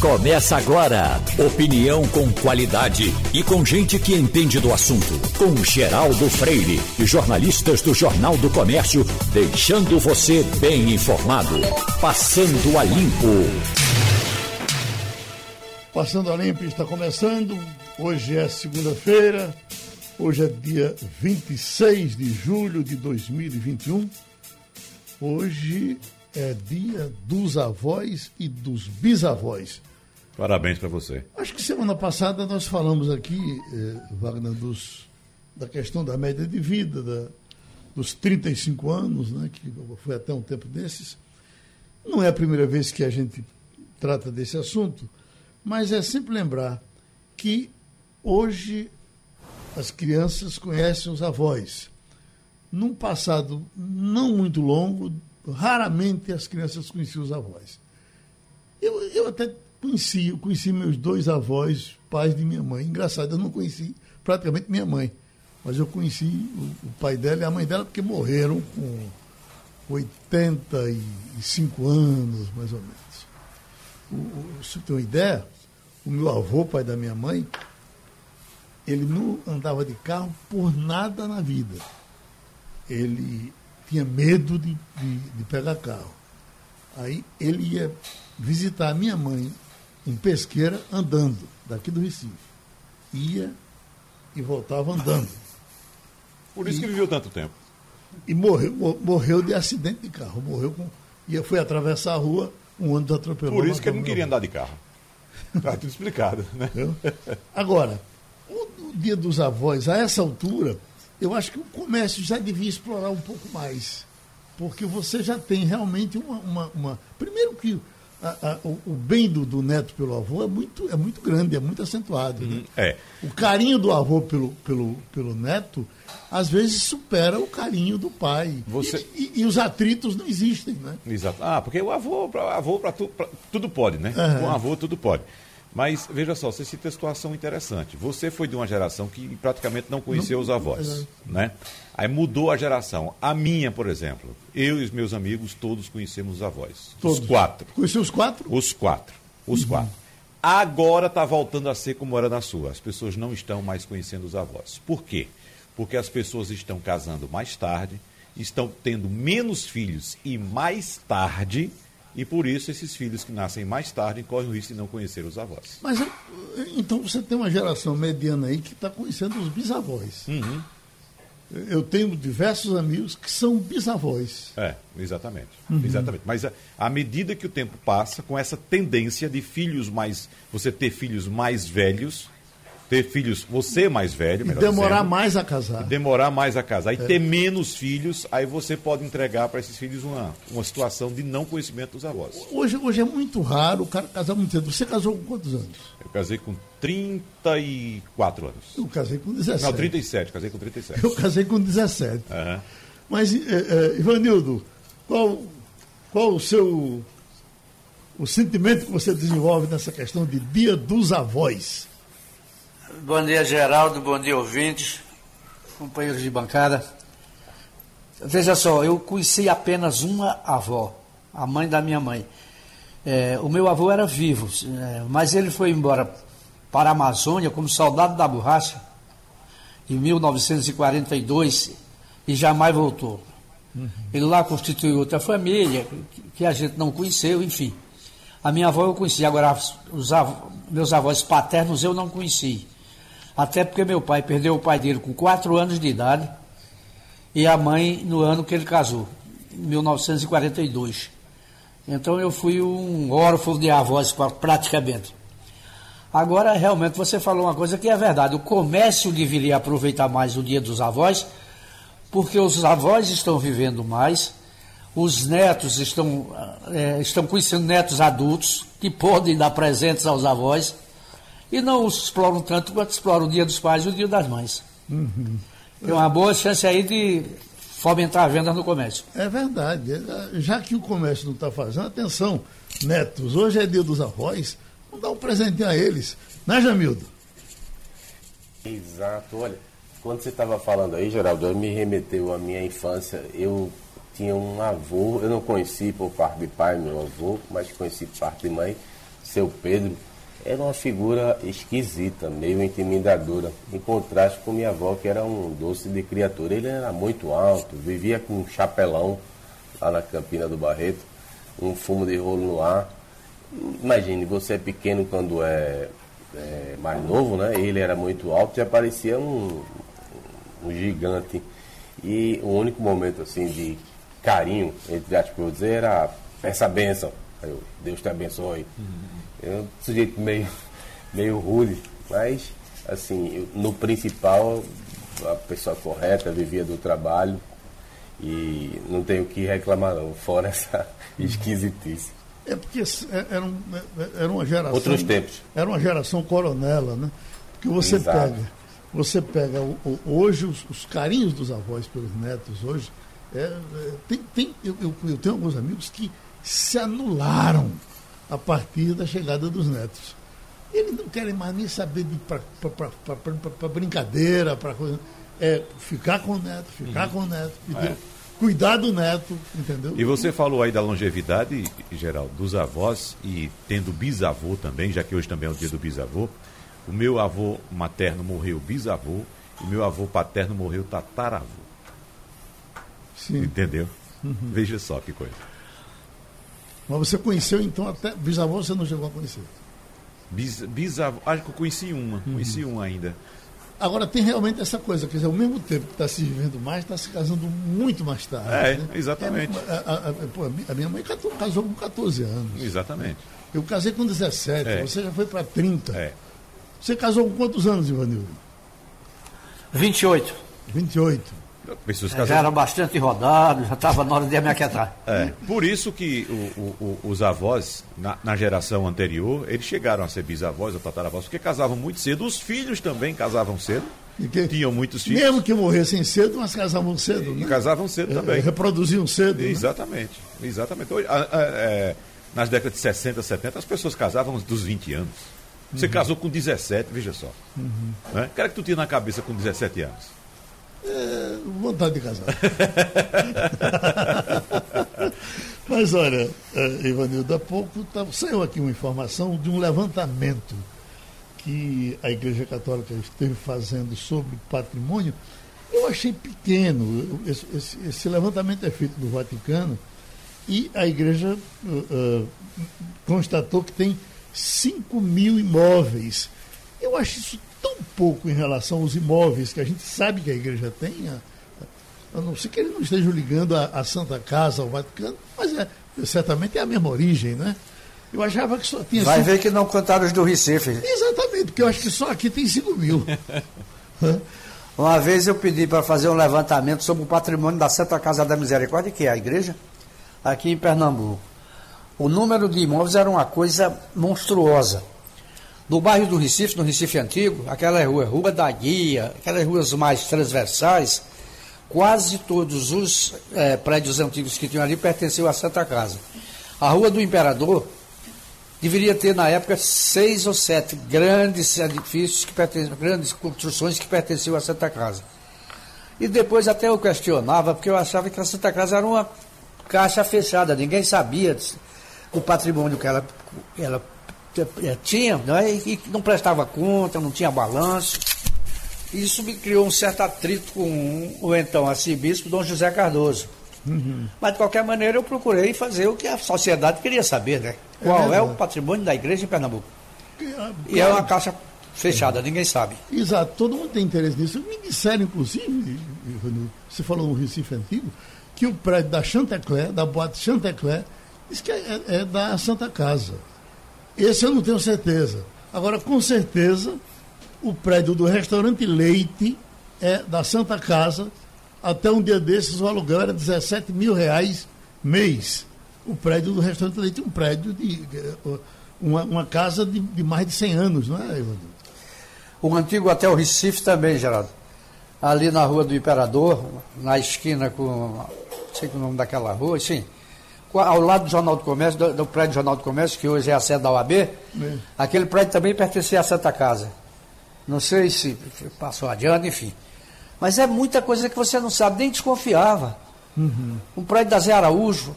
Começa agora. Opinião com qualidade e com gente que entende do assunto. Com Geraldo Freire e jornalistas do Jornal do Comércio, deixando você bem informado. Passando a limpo. Passando a limpo está começando. Hoje é segunda-feira. Hoje é dia 26 de julho de 2021. Hoje é dia dos avós e dos bisavós. Parabéns para você. Acho que semana passada nós falamos aqui, eh, Wagner, dos, da questão da média de vida, da, dos 35 anos, né, que foi até um tempo desses. Não é a primeira vez que a gente trata desse assunto, mas é sempre lembrar que hoje as crianças conhecem os avós. Num passado não muito longo, raramente as crianças conheciam os avós. Eu, eu até conheci, eu conheci meus dois avós, pais de minha mãe. Engraçado, eu não conheci praticamente minha mãe, mas eu conheci o, o pai dela e a mãe dela porque morreram com 85 anos, mais ou menos. O, o, se você tem uma ideia, o meu avô, pai da minha mãe, ele não andava de carro por nada na vida. Ele tinha medo de, de, de pegar carro. Aí ele ia visitar a minha mãe em Pesqueira andando, daqui do Recife. Ia e voltava andando. Por isso e, que viveu tanto tempo. E morreu, morreu de acidente de carro. Morreu com. E foi atravessar a rua, um ônibus atropelou. Por isso que ele não queria andar de carro. Está tudo explicado, né? Agora, o, o dia dos avós, a essa altura, eu acho que o comércio já devia explorar um pouco mais. Porque você já tem realmente uma. uma, uma... Primeiro que a, a, o, o, bem do, do, neto pelo avô é muito, é muito grande, é muito acentuado. Né? Uhum, é. O carinho do avô pelo, pelo, pelo neto, às vezes, supera o carinho do pai. Você... E, e, e os atritos não existem, né? Exato. Ah, porque o avô, pra, avô para tu, tudo pode, né? Uhum. Com o avô, tudo pode. Mas veja só, você cita a situação interessante. Você foi de uma geração que praticamente não conheceu não, os avós, é. né? Aí mudou a geração. A minha, por exemplo, eu e os meus amigos todos conhecemos os avós. Todos. Os quatro. Conheceu os quatro? Os quatro. Os uhum. quatro. Agora está voltando a ser como era na sua. As pessoas não estão mais conhecendo os avós. Por quê? Porque as pessoas estão casando mais tarde, estão tendo menos filhos e mais tarde e por isso esses filhos que nascem mais tarde correm o risco de não conhecer os avós. Mas então você tem uma geração mediana aí que está conhecendo os bisavós. Uhum. Eu tenho diversos amigos que são bisavós. É, exatamente. Uhum. Exatamente. Mas à medida que o tempo passa, com essa tendência de filhos mais. você ter filhos mais velhos, ter filhos, você mais velho, melhor demorar dizendo, mais a casar. Demorar mais a casar. E é. ter menos filhos, aí você pode entregar para esses filhos uma, uma situação de não conhecimento dos avós. Hoje, hoje é muito raro o cara casar muito cedo. Você casou com quantos anos? Eu casei com 34 anos. Eu casei com 17. Não, 37, casei com 37. Eu casei com 17. Uhum. Mas, é, é, Ivanildo, qual, qual o seu o sentimento que você desenvolve nessa questão de Dia dos Avós? Bom dia, Geraldo. Bom dia, ouvintes, companheiros de bancada. Veja só, eu conheci apenas uma avó, a mãe da minha mãe. É, o meu avô era vivo, é, mas ele foi embora para a Amazônia como soldado da borracha em 1942 e jamais voltou. Uhum. Ele lá constituiu outra família que a gente não conheceu, enfim. A minha avó eu conheci, agora os avós, meus avós paternos eu não conheci. Até porque meu pai perdeu o pai dele com 4 anos de idade e a mãe no ano que ele casou, em 1942. Então eu fui um órfão de avós praticamente. Agora, realmente, você falou uma coisa que é verdade. O comércio deveria aproveitar mais o dia dos avós, porque os avós estão vivendo mais, os netos estão, é, estão conhecendo netos adultos que podem dar presentes aos avós e não os exploram tanto quanto exploram o Dia dos Pais e o Dia das Mães. Uhum. Tem uma boa chance aí de fomentar a venda no comércio. É verdade. Já que o comércio não está fazendo, atenção, netos, hoje é dia dos avós, vamos dar um presente a eles. Né, Jamildo? Exato. Olha, quando você estava falando aí, Geraldo, me remeteu à minha infância. Eu tinha um avô, eu não conheci por parte de pai, meu avô, mas conheci por parte de mãe seu Pedro, era uma figura esquisita, meio intimidadora, em contraste com minha avó, que era um doce de criatura. Ele era muito alto, vivia com um chapelão lá na Campina do Barreto, um fumo de rolo no ar. Imagine, você é pequeno quando é, é mais novo, né? Ele era muito alto e aparecia um, um gigante. E o único momento assim de carinho, entre aspas, eu dizer, era essa bênção. Eu, Deus te abençoe. Uhum. Eu, um sujeito meio, meio rude, mas assim, no principal, a pessoa correta, vivia do trabalho e não tenho o que reclamar não, fora essa esquisitice. É porque é, era, um, é, era uma geração. Outros tempos. Era uma geração coronela, né? Porque você Exato. pega, você pega hoje os, os, carinhos dos avós pelos netos hoje. É, é, tem, tem, eu, eu, eu tenho alguns amigos que se anularam a partir da chegada dos netos. Eles não querem mais nem saber de para brincadeira, para coisa. É ficar com o neto, ficar uhum. com o neto. É cuidar do neto, entendeu? E você falou aí da longevidade, geral, dos avós e tendo bisavô também, já que hoje também é o dia do bisavô. O meu avô materno morreu bisavô e meu avô paterno morreu tataravô. Sim. Entendeu? Uhum. Veja só que coisa. Mas você conheceu então até bisavô você não chegou a conhecer? Bis, bisavô, acho que eu conheci uma, uhum. conheci uma ainda. Agora, tem realmente essa coisa, quer dizer, ao mesmo tempo que está se vivendo mais, está se casando muito mais tarde. É, né? exatamente. É, a, a, a, a, minha mãe casou com 14 anos. Exatamente. Eu casei com 17, é. você já foi para 30. É. Você casou com quantos anos, Ivanildo? 28. 28. Pessoas é, já era bastante rodado, já estava na hora de me aquietar. É, por isso que o, o, os avós, na, na, geração anterior, eles chegaram a ser bisavós ou tataravós, porque casavam muito cedo. Os filhos também casavam cedo. Que, tinham muitos filhos. Mesmo que morressem cedo, mas casavam cedo. E, né? casavam cedo também. É, reproduziam cedo. Né? Exatamente. Né? Exatamente. Hoje, a, a, é, nas décadas de 60, 70, as pessoas casavam dos 20 anos. Você uhum. casou com 17, veja só. Uhum. Né? O que era que tu tinha na cabeça com 17 anos? É, vontade de casar. Mas olha, uh, Ivanildo, há pouco tá, saiu aqui uma informação de um levantamento que a Igreja Católica esteve fazendo sobre patrimônio. Eu achei pequeno. Esse, esse, esse levantamento é feito do Vaticano e a Igreja uh, uh, constatou que tem 5 mil imóveis. Eu acho isso tão pouco em relação aos imóveis que a gente sabe que a igreja tem, a, a não ser que ele não esteja ligando a, a, Santa Casa, ao Vaticano, mas é, certamente é a mesma origem, né? Eu achava que só tinha. Vai cinco... ver que não contaram os do Recife. Exatamente, porque eu acho que só aqui tem 5 mil. Uma vez eu pedi para fazer um levantamento sobre o patrimônio da Santa Casa da Misericórdia, que é a igreja, aqui em Pernambuco. O número de imóveis era uma coisa monstruosa. No bairro do Recife, no Recife Antigo, aquela rua, Rua da Guia, aquelas ruas mais transversais, quase todos os é, prédios antigos que tinham ali pertenciam à Santa Casa. A Rua do Imperador deveria ter, na época, seis ou sete grandes edifícios, que grandes construções que pertenciam à Santa Casa. E depois até eu questionava, porque eu achava que a Santa Casa era uma caixa fechada, ninguém sabia o patrimônio que ela, ela tinha, né, e não prestava conta, não tinha balanço. Isso me criou um certo atrito com o então arcebispo Dom José Cardoso. Uhum. Mas de qualquer maneira eu procurei fazer o que a sociedade queria saber, né? Qual é, é o patrimônio da igreja em Pernambuco? Ah, e é uma caixa fechada, ninguém sabe. Exato, todo mundo tem interesse nisso. Me disseram, inclusive, você falou no Recife Antigo, que o prédio da Chantecler, da boate Chantecler, diz que é, é da Santa Casa. Esse eu não tenho certeza. Agora, com certeza, o prédio do restaurante Leite é da Santa Casa. Até um dia desses o aluguel era 17 mil reais mês. O prédio do restaurante Leite, um prédio de. Uma, uma casa de, de, mais de 100 anos, não é, Ivan? O antigo Hotel Recife também, Geraldo. Ali na Rua do Imperador, na esquina com. Não sei o nome daquela rua, sim ao lado do Jornal do Comércio, do, do, prédio do Jornal do Comércio, que hoje é a sede da OAB, é. aquele prédio também pertencia à Santa Casa. Não sei se passou adiante, enfim. Mas é muita coisa que você não sabe, nem desconfiava. Uhum. Um prédio da Zé Araújo,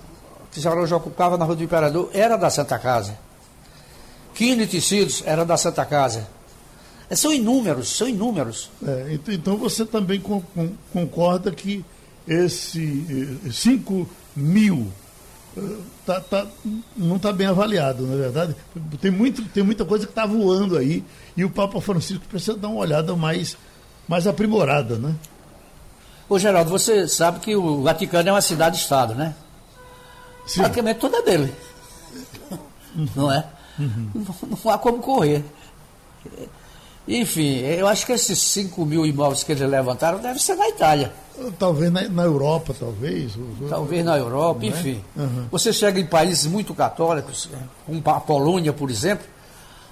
que Zé Araújo ocupava na Rua do Imperador, era da Santa Casa. quino e tecidos era da Santa Casa. É, são inúmeros, são inúmeros. É, então você também concorda que esse 5 eh, mil tá, tá, não está bem avaliado, na é verdade. Tem, muito, tem muita coisa que está voando aí e o Papa Francisco precisa dar uma olhada mais, mais aprimorada, né? Ô Geraldo, você sabe que o Vaticano é uma cidade-estado, né? Sim. Praticamente toda é dele. Não é? Uhum. Não, não há como correr. Enfim, eu acho que esses 5 mil imóveis que eles levantaram devem ser na Itália. Talvez na, na Europa, talvez. Talvez na Europa, é? enfim. Uhum. Você chega em países muito católicos, como a Polônia, por exemplo,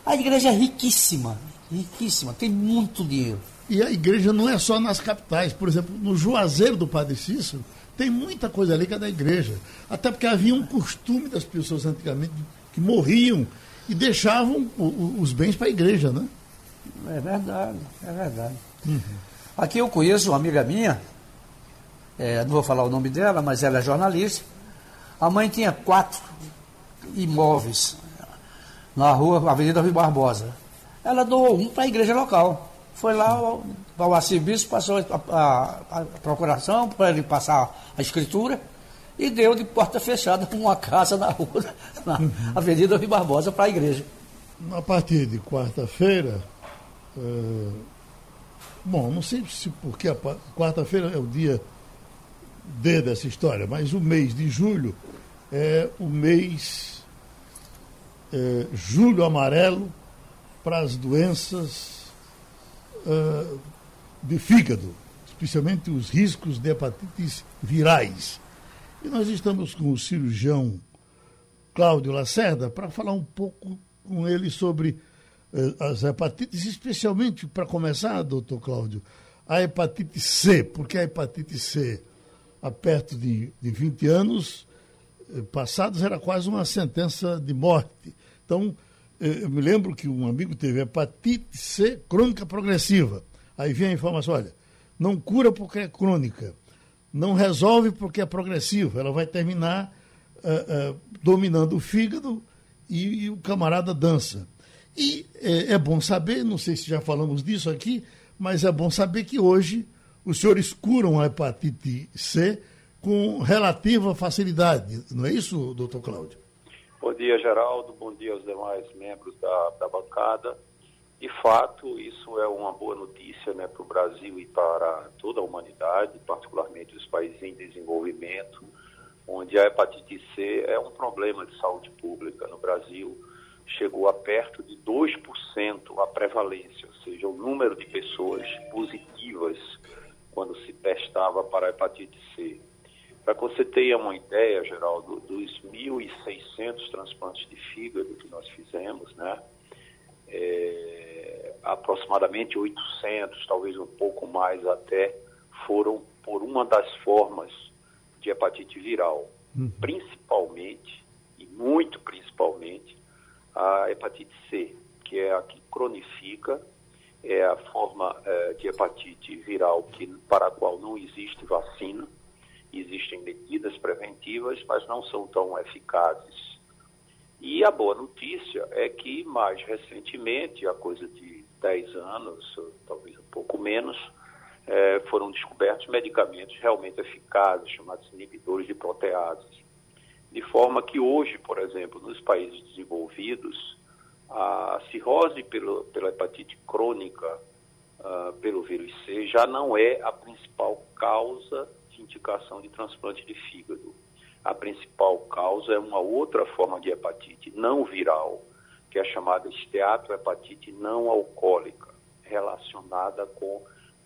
a igreja é riquíssima, riquíssima, tem muito dinheiro. E a igreja não é só nas capitais. Por exemplo, no Juazeiro do Padre Cícero, tem muita coisa ali que é da igreja. Até porque havia um costume das pessoas antigamente que morriam e deixavam os bens para a igreja, né? É verdade, é verdade. Uhum. Aqui eu conheço uma amiga minha, é, não vou falar o nome dela, mas ela é jornalista. A mãe tinha quatro imóveis na rua Avenida Rio Barbosa. Ela doou um para a igreja local. Foi lá, o arcebispo passou a, a, a procuração para ele passar a escritura e deu de porta fechada uma casa na rua, na uhum. Avenida Rio Barbosa para a igreja. A partir de quarta-feira, é, bom, não sei se porque a quarta-feira é o dia D dessa história, mas o mês de julho é o mês é, julho amarelo para as doenças é, de fígado, especialmente os riscos de hepatites virais. E nós estamos com o cirurgião Cláudio Lacerda para falar um pouco com ele sobre as hepatites, especialmente, para começar, doutor Cláudio, a hepatite C, porque a hepatite C, há perto de, de 20 anos eh, passados, era quase uma sentença de morte. Então, eh, eu me lembro que um amigo teve hepatite C crônica progressiva. Aí vem a informação, olha, não cura porque é crônica, não resolve porque é progressiva, ela vai terminar uh, uh, dominando o fígado e, e o camarada dança. E é, é, bom saber, não sei se já falamos disso aqui, mas é bom saber que hoje os senhores curam a hepatite C com relativa facilidade. Não é isso, doutor Cláudio? Bom dia, Geraldo. Bom dia aos demais membros da, da bancada. De fato, isso é uma boa notícia né, para o Brasil e para toda a humanidade, particularmente os países em desenvolvimento, onde a hepatite C é um problema de saúde pública no Brasil chegou a perto de 2% a prevalência, ou seja, o número de pessoas positivas quando se testava para a hepatite C. Para que você tenha uma ideia, Geraldo, dos 1.600 transplantes de fígado que nós fizemos, né? É, aproximadamente 800, talvez um pouco mais até, foram por uma das formas de hepatite viral, uhum. principalmente, e muito principalmente, a hepatite C, que é a que cronifica, é a forma é, de hepatite viral que, para a qual não existe vacina. Existem medidas preventivas, mas não são tão eficazes. E a boa notícia é que, mais recentemente, há coisa de 10 anos, talvez um pouco menos, é, foram descobertos medicamentos realmente eficazes, chamados inibidores de proteases de forma que hoje, por exemplo, nos países desenvolvidos, a cirrose pelo, pela hepatite crônica uh, pelo vírus C já não é a principal causa de indicação de transplante de fígado. A principal causa é uma outra forma de hepatite não viral, que é a chamada esteatohepatite não alcoólica, relacionada com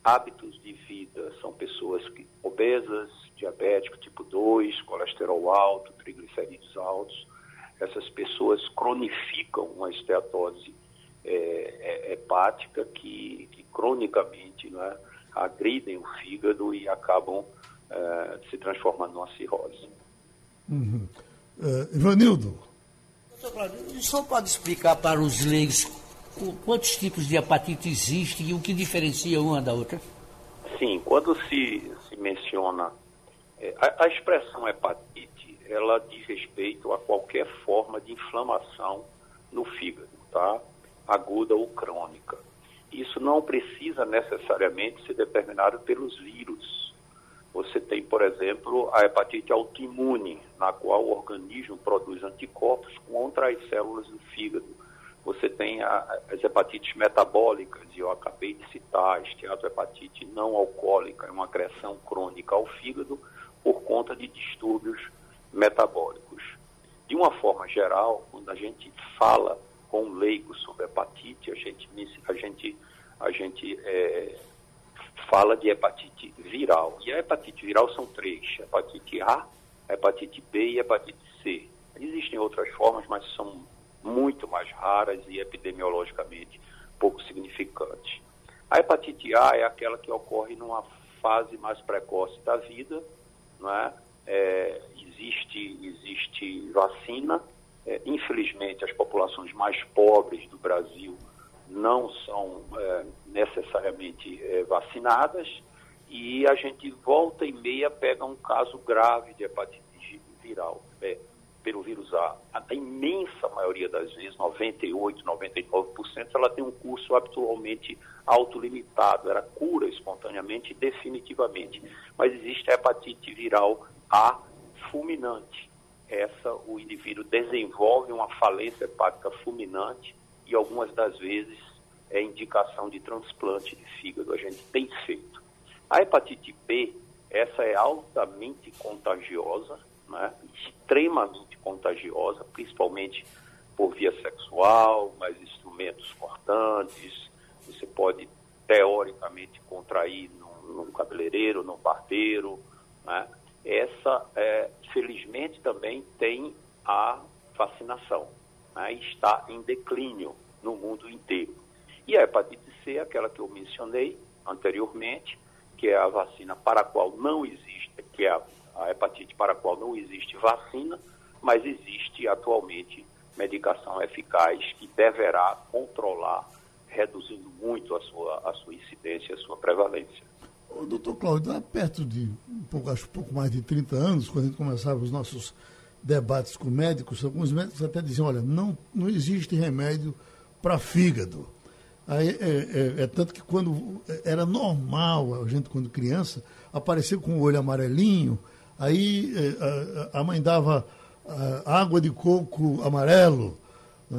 hábitos de vida. São pessoas que, obesas, diabéticos tipo 2, colesterol alto, triglicerídeos altos. Essas pessoas cronificam uma esteatose é, é, hepática que, que cronicamente né, agridem o fígado e acabam é, se transformando numa cirrose. Uhum. Uh, Ivanildo. Senhor pode explicar para os leigos quantos tipos de hepatite existem e o que diferencia uma da outra? Sim, quando se, se menciona é, a, a, expressão hepatite, ela diz respeito a qualquer forma de inflamação no fígado, tá? Aguda ou crônica. Isso não precisa necessariamente ser determinado pelos vírus. Você tem, por exemplo, a hepatite autoimune, na qual o organismo produz anticorpos contra as células do fígado. Você tem a, as hepatites metabólicas, e eu acabei de citar a esteatohepatite não alcoólica, é uma agressão crônica ao fígado por conta de distúrbios metabólicos. De uma forma geral, quando a gente fala com um leigo sobre hepatite, a gente, a gente, a gente é, fala de hepatite viral. E a hepatite viral são três: hepatite A, hepatite B e hepatite C. Existem outras formas, mas são muito mais raras e epidemiologicamente pouco significantes. A hepatite A é aquela que ocorre numa fase mais precoce da vida, não é? é existe, existe vacina. É, infelizmente, as populações mais pobres do Brasil não são é, necessariamente é, vacinadas e a gente volta e meia pega um caso grave de hepatite viral é, pelo vírus A. A imensa maioria das vezes, 98, 99%, ela tem um curso habitualmente autolimitado, ela cura espontaneamente e definitivamente. Mas existe a hepatite viral A fulminante. Essa, o indivíduo desenvolve uma falência hepática fulminante e algumas das vezes é indicação de transplante de fígado. A gente tem feito. A hepatite B, essa é altamente contagiosa, né? extremamente contagiosa, principalmente por via sexual, mais instrumentos cortantes. Você pode, teoricamente, contrair num, num cabeleireiro, num parteiro. Né? Essa, é, felizmente, também tem a vacinação. Né? Está em declínio no mundo inteiro. E a hepatite C, aquela que eu mencionei anteriormente, que é a vacina para a qual não existe, que é a, a hepatite para a qual não existe vacina, mas existe atualmente medicação eficaz que deverá controlar, reduzindo muito a sua, a sua incidência, a sua prevalência. O doutor Cláudio, perto de um pouco, acho pouco mais de 30 anos, quando a gente começava os nossos debates com médicos, alguns médicos até diziam, olha, não, não existe remédio para fígado. Aí, é, é, é, tanto que quando era normal, a gente quando criança, aparecer com o olho amarelinho, aí é, a, a, mãe dava água de coco amarelo né,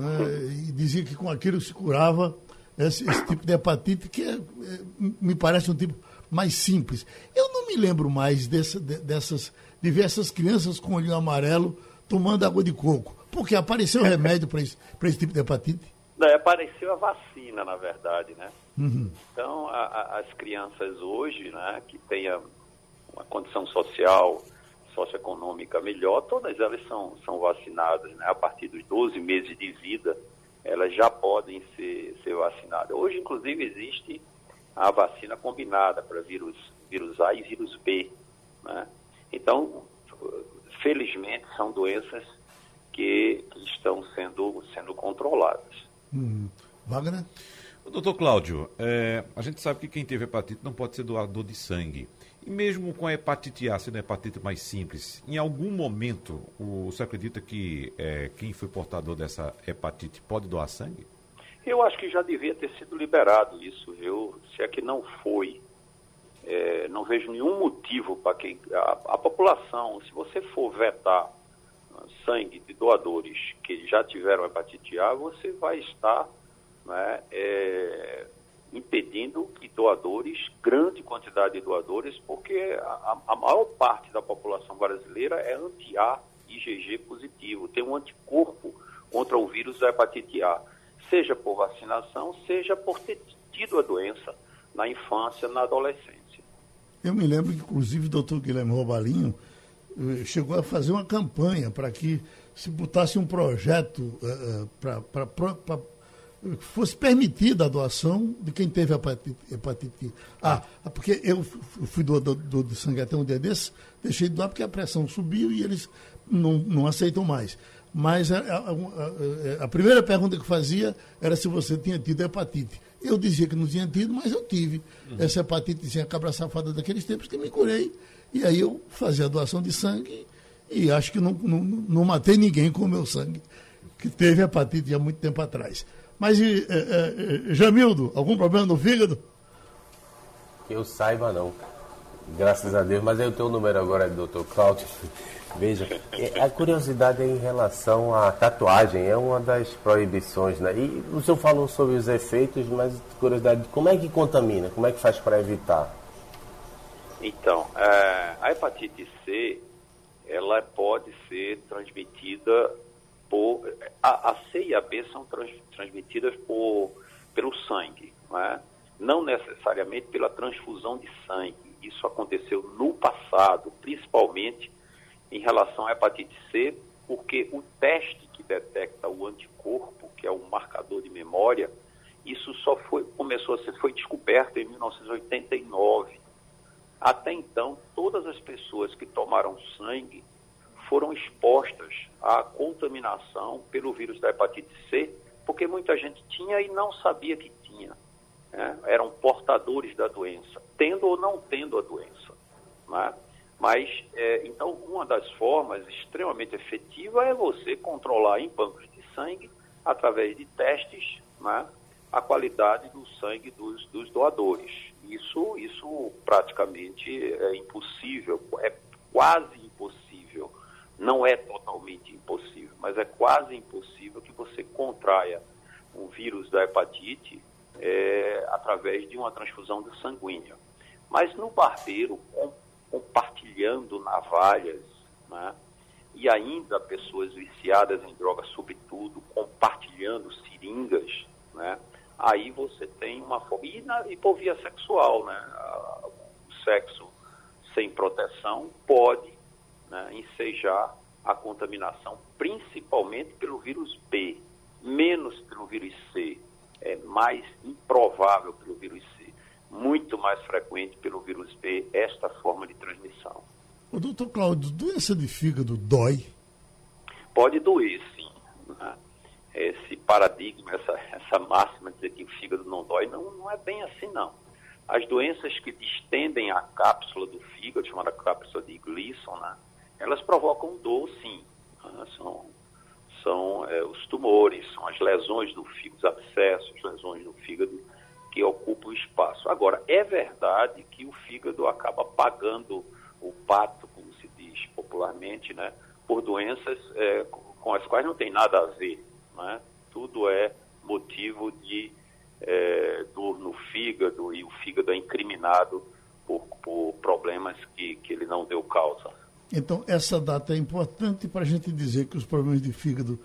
e dizia que com aquilo se curava esse, esse tipo de hepatite, que é, é, me parece um tipo mais simples. Eu não me lembro mais dessa, de, dessas diversas crianças com olho amarelo tomando água de coco, porque apareceu remédio para esse, esse tipo de hepatite. Não, apareceu a vacina, na verdade, né? Uhum. Então, a, a, as crianças hoje, né, que têm uma condição social, socioeconômica melhor, todas elas são, são vacinadas, né? A partir dos 12 meses de vida, elas já podem ser, ser vacinadas. Hoje, inclusive, existe a vacina combinada para vírus, vírus A e vírus B, né? Então, felizmente, são doenças que estão sendo, sendo controladas. Hum. Wagner? Doutor Cláudio, é, a gente sabe que quem teve hepatite não pode ser doador de sangue. Mesmo com a hepatite A sendo a hepatite mais simples, em algum momento o, você acredita que é, quem foi portador dessa hepatite pode doar sangue? Eu acho que já devia ter sido liberado isso, viu? Se é que não foi. É, não vejo nenhum motivo para que a, a população, se você for vetar sangue de doadores que já tiveram hepatite A, você vai estar né, é, doadores, grande quantidade de doadores, porque a, a maior parte da população brasileira é anti-A IgG positivo, tem um anticorpo contra o vírus da hepatite A, seja por vacinação, seja por ter tido a doença na infância, na adolescência. Eu me lembro, inclusive, o doutor Guilherme Robalinho, eh, chegou a fazer uma campanha para que se botasse um projeto uh, eh, eh, para que fosse permitida a doação de quem teve hepatite, hepatite A. Ah, porque eu fui doador do, do, sangue até um dia desses, deixei de doar porque a pressão subiu e eles não, não aceitam mais. Mas a, a, a, a, primeira pergunta que fazia era se você tinha tido hepatite. Eu dizia que não tinha tido, mas eu tive. Uhum. Essa hepatite cabra safada daqueles tempos que me curei e aí eu fazia a doação de sangue e acho que não, não, não matei ninguém com o meu sangue. que teve hepatite há muito tempo atrás. Mas, e, é, é, Jamildo, algum problema no fígado? Que eu saiba, não. Graças a Deus. Mas tenho o número agora do Dr. Cláudio. Veja, é, a curiosidade é em relação à tatuagem, é uma das proibições, né? E o senhor falou sobre os efeitos, mas curiosidade, como é que contamina? Como é que faz para evitar? Então, é, a hepatite C, ela pode ser transmitida por... A, a C e a B são trans, transmitidas por, pelo sangue, não, é? não necessariamente pela transfusão de sangue. Isso aconteceu no passado, principalmente em relação à hepatite C, porque o teste que detecta o anticorpo, que é um marcador de memória, isso só foi, começou a ser, foi descoberto em 1989. Até então, todas as pessoas que tomaram sangue foram expostas à contaminação pelo vírus da hepatite C, porque muita gente tinha e não sabia que tinha. Né? Eram portadores da doença, tendo ou não tendo a doença. Né? Mas, é, então, uma das formas extremamente efetiva é você controlar em bancos de sangue, através de testes, né, a qualidade do sangue dos, dos doadores. Isso, isso praticamente é impossível, é quase. Não é totalmente impossível, mas é quase impossível que você contraia o vírus da hepatite é, através de uma transfusão de sanguínea. Mas no barbeiro, com compartilhando navalhas, né? e ainda pessoas viciadas em drogas, sobretudo, compartilhando seringas, né? aí você tem uma e, na, e por via sexual, né? o sexo sem proteção pode né, ensejar a contaminação, principalmente pelo vírus B, menos pelo vírus C, é mais improvável pelo vírus C muito mais frequente pelo vírus B esta forma de transmissão. O doutor Cláudio, doença de fígado dói? Pode doer, sim. Né? Esse paradigma, essa, essa máxima de dizer que o fígado não dói, não, não é bem assim, não. As doenças que distendem a cápsula do fígado, chamada cápsula de Gleason, né? Elas provocam dor, sim. Né? São, são é, os tumores, são as lesões do fígado, os abscessos, lesões do fígado que ocupa o espaço. Agora, é verdade que o fígado acaba pagando o pato, como se diz popularmente, né, por doenças é, com as quais não tem nada a ver. Né? Tudo é motivo de é, dor no fígado e o fígado é incriminado por, por problemas que, que ele não deu causa. Então, essa data é importante para a gente dizer que os problemas de fígado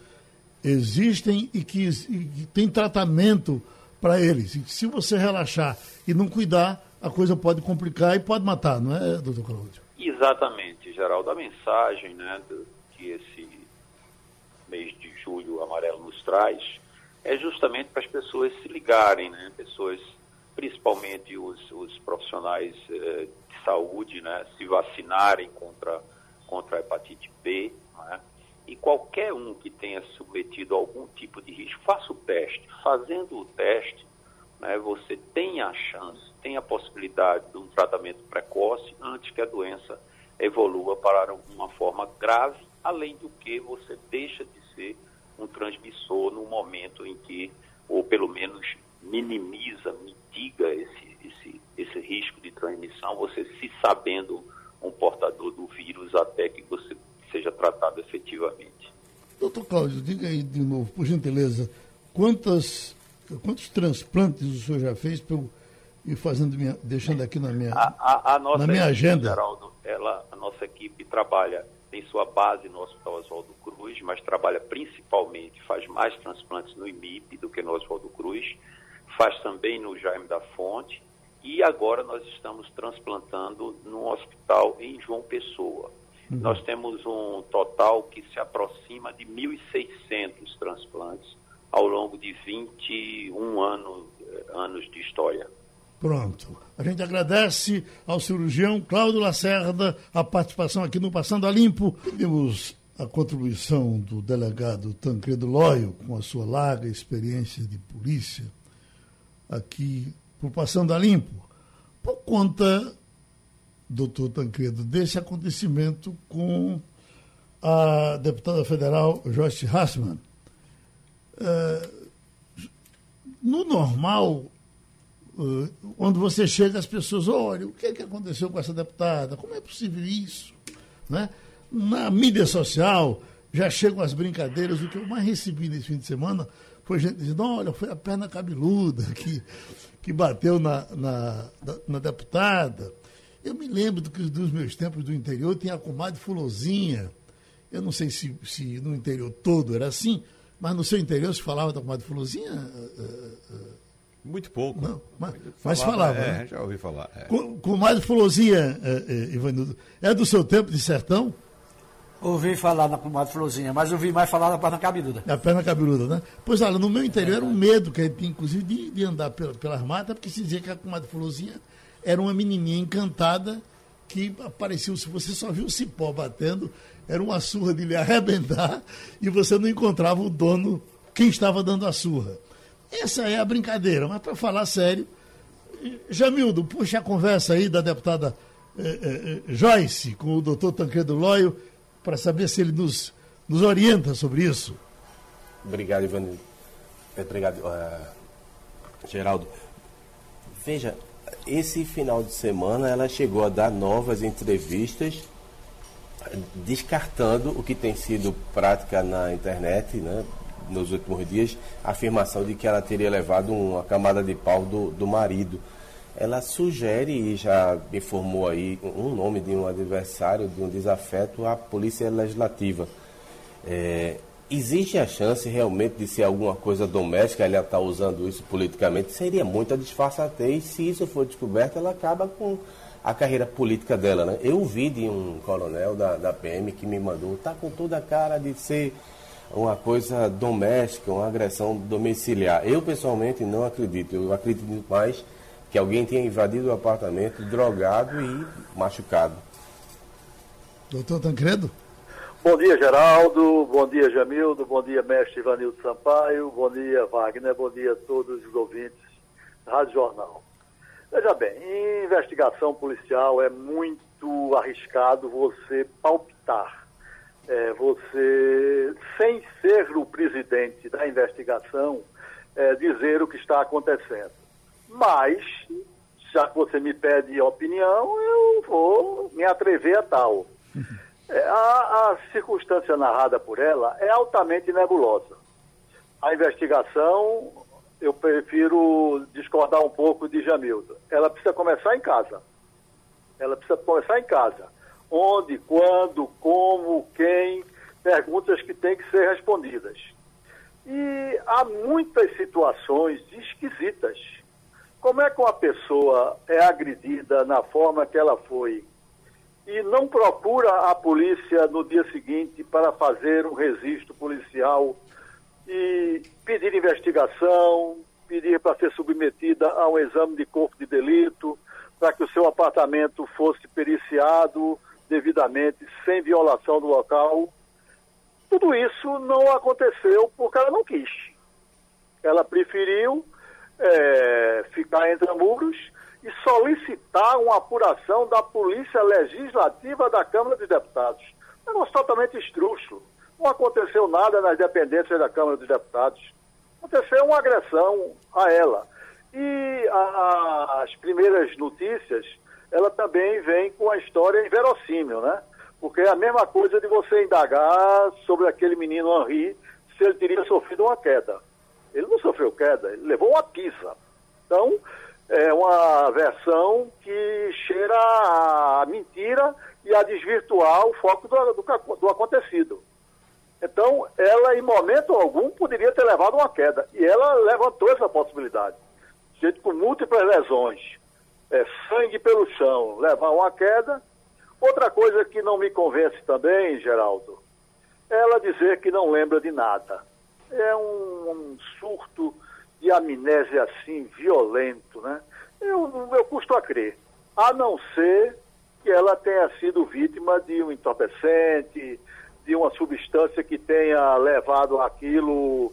existem e que, e que tem tratamento para eles. E se você relaxar e não cuidar, a coisa pode complicar e pode matar, não é, doutor Cláudio? Exatamente, Geraldo. A mensagem né, que esse mês de julho amarelo nos traz é justamente para as pessoas se ligarem, né? Pessoas, principalmente os, os profissionais eh, de saúde, né? Se vacinarem contra, contra a hepatite B, né? E qualquer um que tenha submetido algum tipo de risco, faça o teste. Fazendo o teste, né, você tem a chance, tem a possibilidade de um tratamento precoce antes que a doença evolua para uma forma grave, além do que você deixa de ser um transmissor no momento em que, ou pelo menos minimiza, mitiga esse, esse, esse risco de transmissão, você se sabendo um portador do vírus até que você seja tratado efetivamente. Doutor Cláudio, diga aí de novo, por gentileza, quantas, quantos transplantes o senhor já fez ir fazendo, minha, deixando aqui na minha, a, a, a nossa na minha equipe, agenda? Geraldo, ela, a nossa equipe trabalha, tem sua base no Hospital Oswaldo Cruz, mas trabalha principalmente, faz mais transplantes no IMIP do que no Oswaldo Cruz, faz também no Jaime da Fonte, e agora nós estamos transplantando num hospital em João Pessoa. Uhum. Nós temos um total que se aproxima de 1.600 transplantes ao longo de 21 anos, anos de história. Pronto. A gente agradece ao cirurgião Cláudio Lacerda a participação aqui no Passando a Limpo. Temos a contribuição do delegado Tancredo Loio, com a sua larga experiência de polícia, aqui por Passando a Limpo, por conta doutor Tancredo, desse acontecimento com a deputada federal Joyce Hassman, Uh, no normal, quando você chega, as pessoas, olha, o que, é que aconteceu com essa deputada? Como é possível isso? Né? Na mídia social, já chegam as brincadeiras. O que eu mais recebi nesse fim de semana foi gente dizendo, olha, foi a perna cabeluda que, que bateu na, na, na deputada. Eu me lembro do que, dos meus tempos do interior, tinha a comadre Fulozinha. Eu não sei se, se no interior todo era assim, mas no seu interior se falava da comadre Fulozinha? Muito pouco. Não, mas falava. Mas falava é, né? já ouvi falar. É. Comadre Fulozinha, é, Ivanildo, é do seu tempo de sertão? Ouvi falar na comadre Florzinha, mas ouvi mais falar da perna cabeluda. A perna cabeluda, né? Pois olha, no meu interior é, era um medo que a gente tinha, inclusive, de, de andar pelas, pelas matas, porque se dizia que a comadre Florzinha era uma menininha encantada que apareceu, se você só viu o cipó batendo, era uma surra de lhe arrebentar e você não encontrava o dono, quem estava dando a surra. Essa é a brincadeira, mas para falar sério, Jamildo, puxa a conversa aí da deputada eh, eh, eh Joyce com o doutor Tancredo Loio para saber se ele nos, nos orienta sobre isso. Obrigado, Ivan. Obrigado, uh, Geraldo. Veja, esse final de semana ela chegou a dar novas entrevistas, descartando o que tem sido prática na internet, né, nos últimos dias, a afirmação de que ela teria levado uma camada de pau do, do marido ela sugere e já informou aí um nome de um adversário, de um desafeto à Polícia Legislativa. É, existe a chance realmente de ser alguma coisa doméstica, ela está usando isso politicamente? Seria muita disfarçatez. Se isso for descoberto, ela acaba com a carreira política dela. Né? Eu vi de um coronel da, da PM que me mandou, está com toda a cara de ser uma coisa doméstica, uma agressão domiciliar. Eu, pessoalmente, não acredito. Eu acredito mais que alguém tenha invadido o apartamento, drogado e machucado. Doutor Tancredo? Bom dia, Geraldo. Bom dia, Jamildo. Bom dia, mestre Ivanildo Sampaio. Bom dia, Wagner. Bom dia a todos os ouvintes da Rádio Jornal. Veja bem, em investigação policial é muito arriscado você palpitar. É, você, sem ser o presidente da investigação, é, dizer o que está acontecendo. Mas, já que você me pede opinião, eu vou me atrever a tal. É, a, a circunstância narrada por ela é altamente nebulosa. A investigação, eu prefiro discordar um pouco de Jamildo. Ela precisa começar em casa. Ela precisa começar em casa. Onde, quando, como, quem, perguntas que têm que ser respondidas. E há muitas situações esquisitas como é que uma pessoa é agredida na forma que ela foi e não procura a polícia no dia seguinte para fazer um registro policial e pedir investigação, pedir para ser submetida a um exame de corpo de delito, para que o seu apartamento fosse periciado devidamente, sem violação do local. Tudo isso não aconteceu porque ela não quis. Ela preferiu é, ficar entre muros e solicitar uma apuração da Polícia Legislativa da Câmara dos Deputados. Um negócio totalmente estrúxulo. Não aconteceu nada nas dependências da Câmara dos Deputados. Aconteceu uma agressão a ela. E a, as primeiras notícias, ela também vem com a história inverossímil, né? Porque é a mesma coisa de você indagar sobre aquele menino Henri se ele teria sofrido uma queda. Ele não sofreu queda, ele levou uma pisa. Então, é uma versão que cheira a mentira e a desvirtuar o foco do, do, do acontecido. Então, ela, em momento algum, poderia ter levado uma queda. E ela levantou essa possibilidade. Gente com múltiplas lesões, é, sangue pelo chão, levar uma queda. Outra coisa que não me convence também, Geraldo, é ela dizer que não lembra de nada é um, um surto de amnésia assim violento, né? Eu, eu custo a crer. A não ser que ela tenha sido vítima de um entorpecente, de uma substância que tenha levado aquilo,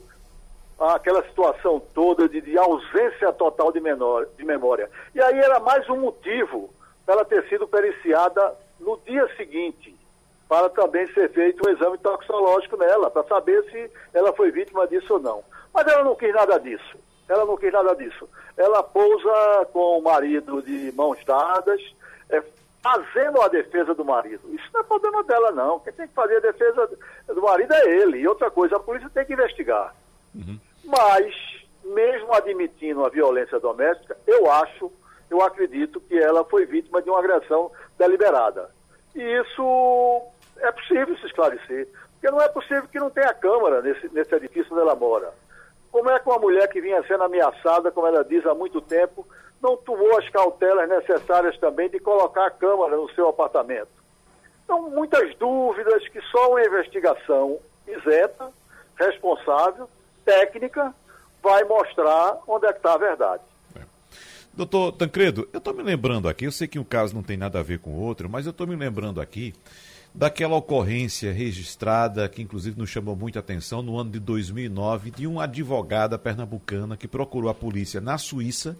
aquela situação toda de, de ausência total de, menor, de memória. E aí era mais um motivo para ela ter sido periciada no dia seguinte para também ser feito um exame toxicológico nela, para saber se ela foi vítima disso ou não. Mas ela não quis nada disso. Ela não quis nada disso. Ela pousa com o marido de mãos dadas, é, fazendo a defesa do marido. Isso não é problema dela, não. Quem tem que fazer a defesa do marido é ele. E outra coisa, a polícia tem que investigar. Uhum. Mas, mesmo admitindo a violência doméstica, eu acho, eu acredito que ela foi vítima de uma agressão deliberada. E isso é possível se esclarecer. Porque não é possível que não tenha câmara nesse, nesse edifício onde ela mora. Como é que uma mulher que vinha sendo ameaçada, como ela diz há muito tempo, não tomou as cautelas necessárias também de colocar a câmara no seu apartamento? Então, muitas dúvidas que só uma investigação isenta, responsável, técnica, vai mostrar onde é que está a verdade. É. Doutor Tancredo, eu estou me lembrando aqui, eu sei que um caso não tem nada a ver com o outro, mas eu estou me lembrando aqui daquela ocorrência registrada, que inclusive nos chamou muita atenção, no ano de 2009, de uma advogada pernambucana que procurou a polícia na Suíça,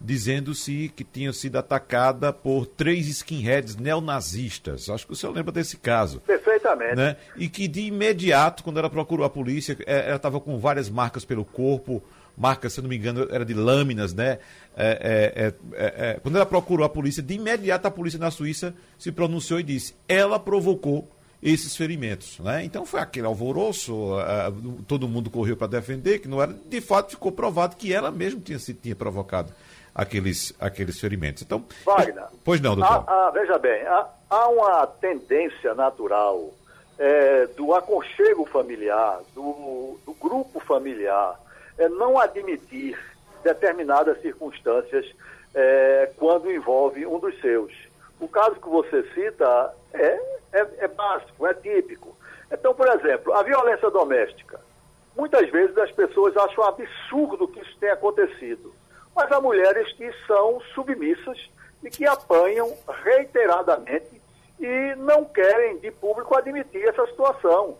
dizendo-se que tinha sido atacada por três skinheads neonazistas. Acho que o senhor lembra desse caso. Perfeitamente. Né? E que de imediato, quando ela procurou a polícia, é, ela estava com várias marcas pelo corpo, marca, se não me engano, era de lâminas, né? É, é, é, é, é, quando ela procurou a polícia, de imediato a polícia na Suíça se pronunciou e disse: ela provocou esses ferimentos, né? Então foi aquele alvoroço, uh, todo mundo correu para defender, que não era, de fato ficou provado que ela mesma tinha, tinha provocado aqueles, aqueles ferimentos. Então, Wagner, pois não, doutor. Há, há, veja bem, há, há uma tendência natural é, do aconchego familiar, do, do grupo familiar, é, não admitir determinadas circunstâncias é, quando envolve um dos seus. O caso que você cita é, é, é básico, é típico. Então, por exemplo, a violência doméstica. Muitas vezes as pessoas acham absurdo que isso tenha acontecido. Mas há mulheres que são submissas e que apanham reiteradamente e não querem de público admitir essa situação.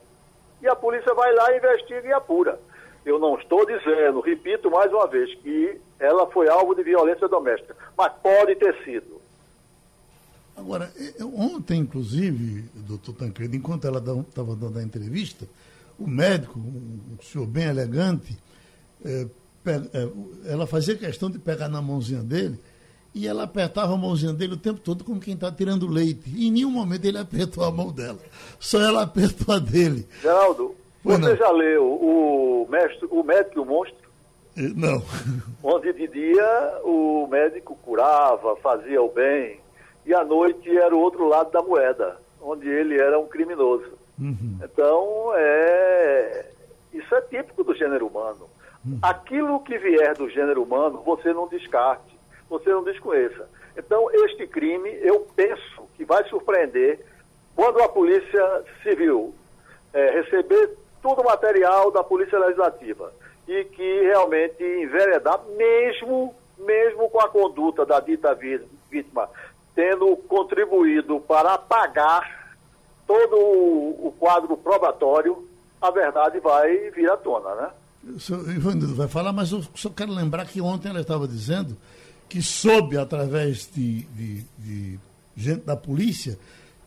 E a polícia vai lá, investiga e apura. Eu não estou dizendo, repito mais uma vez, que ela foi alvo de violência doméstica, mas pode ter sido. Agora, ontem, inclusive, doutor Tancredo, enquanto ela estava dando a entrevista, o médico, um senhor bem elegante, é, é, ela fazia questão de pegar na mãozinha dele e ela apertava a mãozinha dele o tempo todo como quem está tirando leite. E em nenhum momento ele apertou a mão dela, só ela apertou a dele. Geraldo, você não. já leu o, mestre, o Médico e o Monstro? Não. Onde de dia o médico curava, fazia o bem, e à noite era o outro lado da moeda, onde ele era um criminoso. Uhum. Então, é, isso é típico do gênero humano. Uhum. Aquilo que vier do gênero humano, você não descarte, você não desconheça. Então, este crime, eu penso que vai surpreender quando a Polícia Civil é, receber todo o material da Polícia Legislativa e que realmente enveredar, mesmo, mesmo com a conduta da dita vítima tendo contribuído para apagar todo o quadro probatório, a verdade vai vir à tona, né? O senhor Ivanildo vai falar, mas eu só quero lembrar que ontem ela estava dizendo que soube, através de, de, de gente da polícia,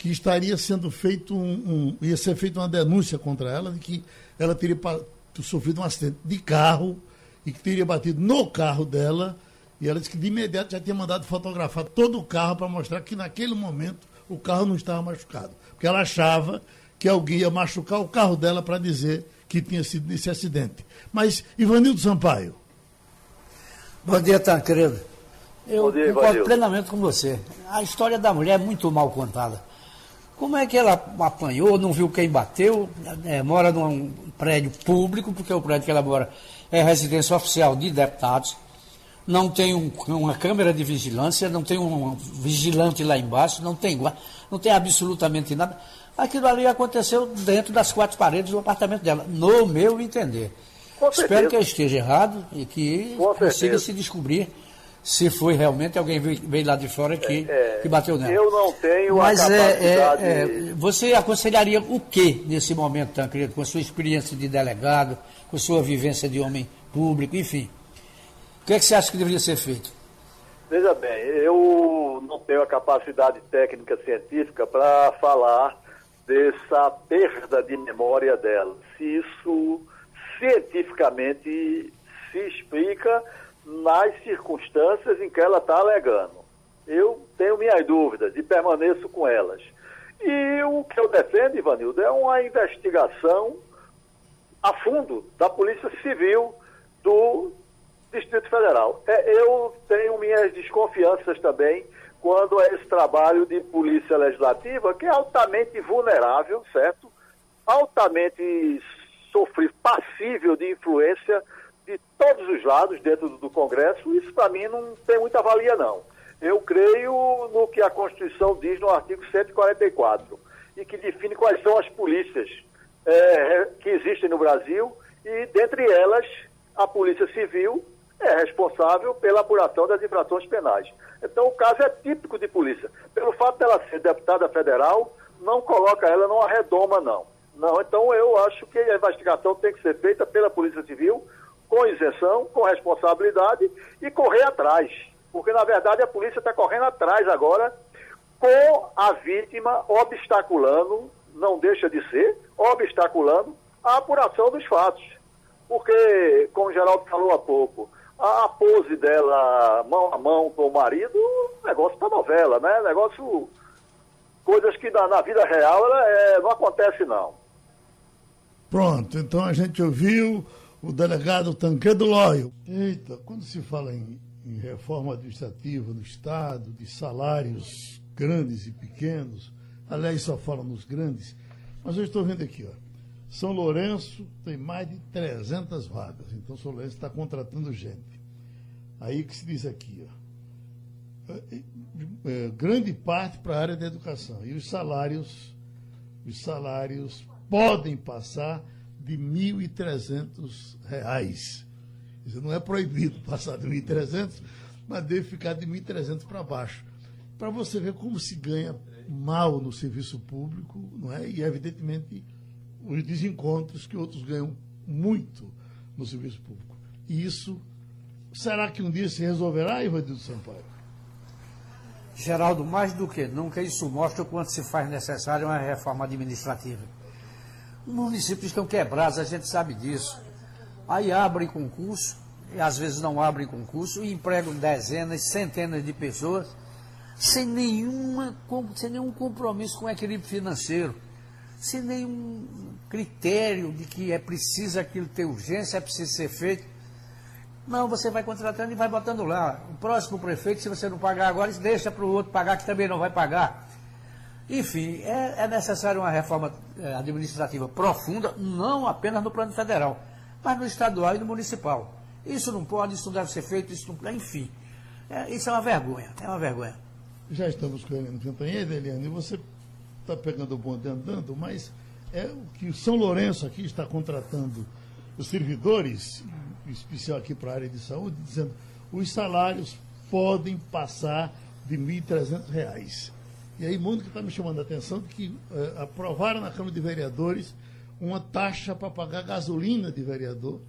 que estaria sendo feito um, um, ia ser feita uma denúncia contra ela de que ela teria sofrido um acidente de carro e que teria batido no carro dela. E ela disse que de imediato já tinha mandado fotografar todo o carro para mostrar que naquele momento o carro não estava machucado. Porque ela achava que alguém ia machucar o carro dela para dizer que tinha sido nesse acidente. Mas Ivanildo Sampaio. Bom dia Tancredo eu dia, concordo plenamente com você. A história da mulher é muito mal contada como é que ela apanhou, não viu quem bateu, é, mora num prédio público, porque o prédio que ela mora é residência oficial de deputados, não tem um, uma câmera de vigilância, não tem um vigilante lá embaixo, não tem, não tem absolutamente nada. Aquilo ali aconteceu dentro das quatro paredes do apartamento dela, no meu entender. Espero que eu esteja errado e que consiga se descobrir se foi realmente alguém veio lá de fora que, é, que bateu nela. Eu não tenho Mas a é, capacidade... É, é, você aconselharia o que nesse momento, Tancredo, com a sua experiência de delegado, com a sua vivência de homem público, enfim? O que, é que você acha que deveria ser feito? Veja bem, eu não tenho a capacidade técnica científica para falar dessa perda de memória dela. Se isso cientificamente se explica nas circunstâncias em que ela está alegando. Eu tenho minhas dúvidas e permaneço com elas. E o que eu defendo, Ivanildo, é uma investigação a fundo da Polícia Civil do Distrito Federal. É, eu tenho minhas desconfianças também quando é esse trabalho de polícia legislativa, que é altamente vulnerável, certo? Altamente sofrível, passível de influência de todos os lados dentro do Congresso. Isso, para mim, não tem muita valia, não. Eu creio no que a Constituição diz no artigo 144 e que define quais são as polícias é, que existem no Brasil e, dentre elas, a Polícia Civil é responsável pela apuração das infrações penais. Então, o caso é típico de polícia. Pelo fato dela ser deputada federal, não coloca ela numa redoma, não. Não, então eu acho que a investigação tem que ser feita pela Polícia Civil, com isenção, com responsabilidade e correr atrás. Porque, na verdade, a polícia está correndo atrás agora com a vítima obstaculando, não deixa de ser, obstaculando a apuração dos fatos. Porque, como o Geraldo falou há pouco, a pose dela mão a mão com o marido, negócio para novela, né? Negócio. Coisas que na, na vida real ela, é, não acontece, não. Pronto, então a gente ouviu o delegado Tanquedo Lóio. Eita, quando se fala em, em reforma administrativa no Estado, de salários grandes e pequenos, aliás, só falam nos grandes, mas eu estou vendo aqui, ó. São Lourenço tem mais de 300 vagas, então São Lourenço está contratando gente. Aí que se diz aqui, ó, é, é, grande parte para a área da educação. E os salários, os salários podem passar de R$ 1.300. Isso não é proibido passar de 1.300, mas deve ficar de 1.300 para baixo. Para você ver como se ganha mal no serviço público, não é? E evidentemente os desencontros que outros ganham muito no serviço público. E isso será que um dia se resolverá, Ivanildo Sampaio? Geraldo, mais do que nunca, isso mostra o quanto se faz necessária uma reforma administrativa. Os municípios estão quebrados, a gente sabe disso. Aí abrem concurso, e às vezes não abrem concurso, e empregam dezenas, centenas de pessoas, sem, nenhuma, sem nenhum compromisso com o equilíbrio financeiro, sem nenhum critério de que é preciso aquilo ter urgência, é preciso ser feito. Não, você vai contratando e vai botando lá. O próximo prefeito, se você não pagar agora, deixa para o outro pagar, que também não vai pagar. Enfim, é, é necessária uma reforma é, administrativa profunda, não apenas no plano federal, mas no estadual e no municipal. Isso não pode, isso não deve ser feito, isso não. Enfim, é, isso é uma vergonha, é uma vergonha. Já estamos com a Eliane Cantanhede, Eliane, e você está pegando o bonde andando, mas é o que o São Lourenço aqui está contratando os servidores, em especial aqui para a área de saúde, dizendo os salários podem passar de R$ 1.300. E aí, mundo que está me chamando a atenção que uh, aprovaram na Câmara de Vereadores uma taxa para pagar gasolina de vereador.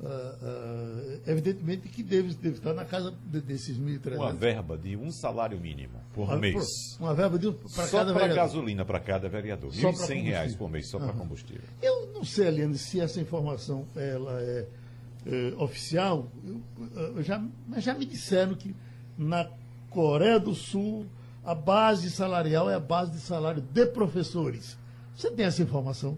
Uh, uh, evidentemente que deve, deve estar na casa de, desses 1.300. Uma verba de um salário mínimo por uma, mês. Uma verba de para cada vereador. Só para gasolina para cada vereador. 1.100 reais por mês só uhum. para combustível. Eu não sei, Eliane, se essa informação ela é, é oficial. Eu, eu já, mas já me disseram que na Coreia do Sul a base salarial é a base de salário de professores. Você tem essa informação?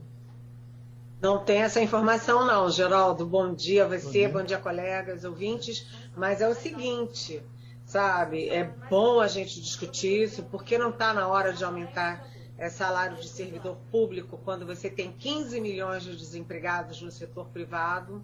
Não tem essa informação, não, Geraldo. Bom dia a você, bom dia. bom dia, colegas, ouvintes. Mas é o seguinte, sabe? É bom a gente discutir isso, porque não está na hora de aumentar é, salário de servidor público quando você tem 15 milhões de desempregados no setor privado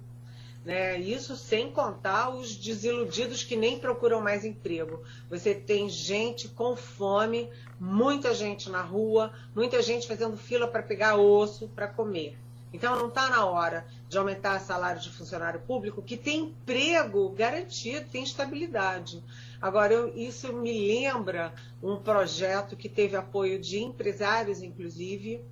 né? Isso sem contar os desiludidos que nem procuram mais emprego. Você tem gente com fome, muita gente na rua, muita gente fazendo fila para pegar osso para comer. Então não está na hora de aumentar o salário de funcionário público que tem emprego garantido, tem estabilidade. Agora, eu, isso me lembra um projeto que teve apoio de empresários, inclusive,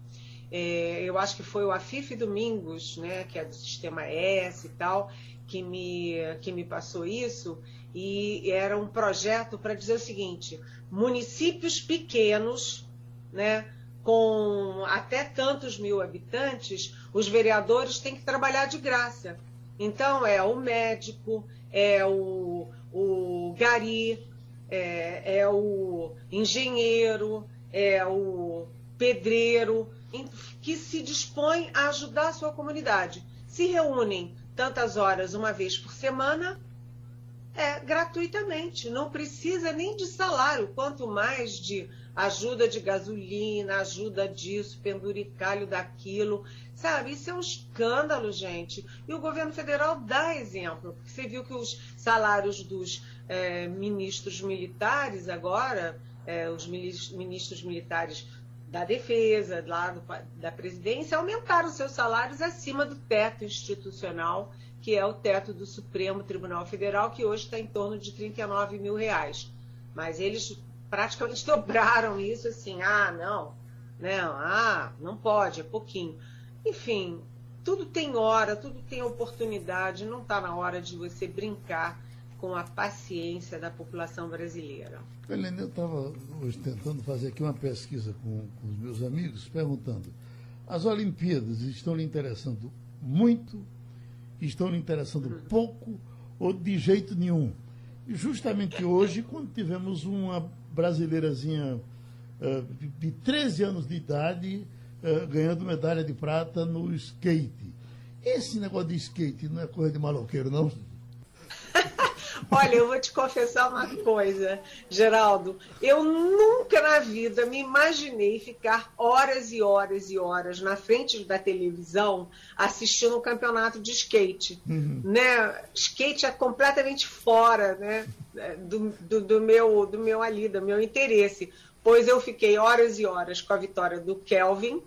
é, eu acho que foi o Afif Domingos, né, que é do Sistema S e tal, que me, que me passou isso, e era um projeto para dizer o seguinte: municípios pequenos, né, com até tantos mil habitantes, os vereadores têm que trabalhar de graça. Então, é o médico, é o, o gari, é, é o engenheiro, é o pedreiro, que se dispõe a ajudar a sua comunidade. Se reúnem tantas horas uma vez por semana, é gratuitamente, não precisa nem de salário, quanto mais de ajuda de gasolina, ajuda disso, penduricalho daquilo, sabe? Isso é um escândalo, gente. E o governo federal dá exemplo, porque você viu que os salários dos é, ministros militares agora, é, os ministros militares da defesa, lá do, da presidência, aumentaram seus salários acima do teto institucional, que é o teto do Supremo Tribunal Federal, que hoje está em torno de 39 mil reais. Mas eles praticamente dobraram isso assim, ah, não, não, ah, não pode, é pouquinho. Enfim, tudo tem hora, tudo tem oportunidade, não está na hora de você brincar com a paciência da população brasileira. Helena, eu estava hoje tentando fazer aqui uma pesquisa com, com, os meus amigos, perguntando: as Olimpíadas estão lhe interessando muito, estão lhe interessando uhum. pouco ou de jeito nenhum? E justamente hoje, quando tivemos uma brasileirazinha uh, de 13 anos de idade uh, ganhando medalha de prata no skate. Esse negócio de skate não é coisa de maloqueiro, não? Olha, eu vou te confessar uma coisa, Geraldo. Eu nunca na vida me imaginei ficar horas e horas e horas na frente da televisão assistindo um campeonato de skate. Uhum. Né? Skate é completamente fora né? do, do, do, meu, do meu ali, do meu interesse. Pois eu fiquei horas e horas com a vitória do Kelvin,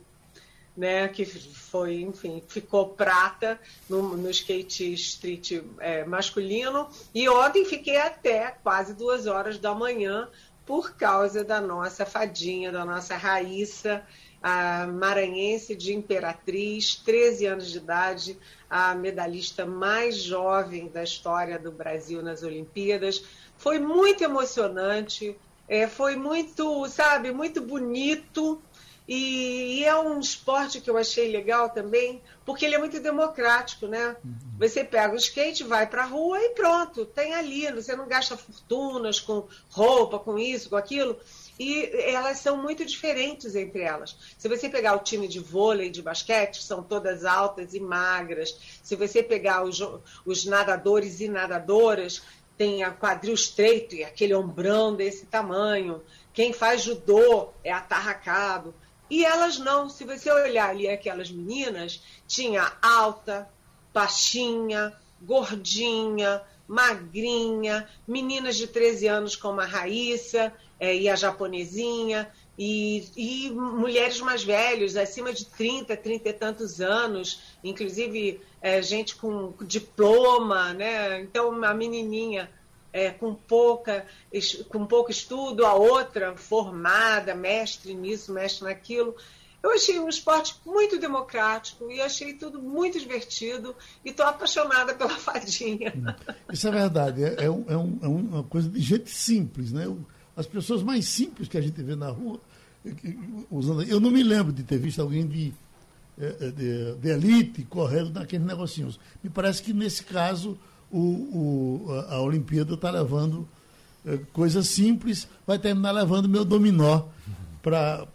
né, que foi, enfim, ficou prata no, no skate street é, masculino. E ontem fiquei até quase duas horas da manhã por causa da nossa fadinha, da nossa Raíssa, a maranhense de Imperatriz, 13 anos de idade, a medalhista mais jovem da história do Brasil nas Olimpíadas. Foi muito emocionante, é, foi muito, sabe, muito bonito e, e, é um esporte que eu achei legal também, porque ele é muito democrático, né? Uhum. Você pega o skate, vai para a rua e pronto, tem ali. Você não gasta fortunas com roupa, com isso, com aquilo. E elas são muito diferentes entre elas. Se você pegar o time de vôlei, de basquete, são todas altas e magras. Se você pegar os, os nadadores e nadadoras, tem a quadril estreito e aquele ombrão desse tamanho. Quem faz judô é atarracado. E elas não. Se você olhar ali aquelas meninas, tinha alta, baixinha, gordinha, magrinha, meninas de 13 anos como a Raíssa é, e a japonesinha, e, e, mulheres mais velhas, acima de 30, 30 e tantos anos, inclusive é, gente com diploma, né? Então, a menininha é, com, pouca, com pouco estudo, a outra formada, mestre nisso, mestre naquilo. Eu achei um esporte muito democrático e achei tudo muito divertido e estou apaixonada pela fadinha. Isso é verdade, é, é, um, é, é, uma coisa de gente simples, né? As pessoas mais simples que a gente vê na rua, usando. Eu não me lembro de ter visto alguém de, é, de, de elite correndo naqueles negocinhos. Me parece que nesse caso o, o, a Olimpíada está levando é, coisas simples, vai terminar levando meu dominó para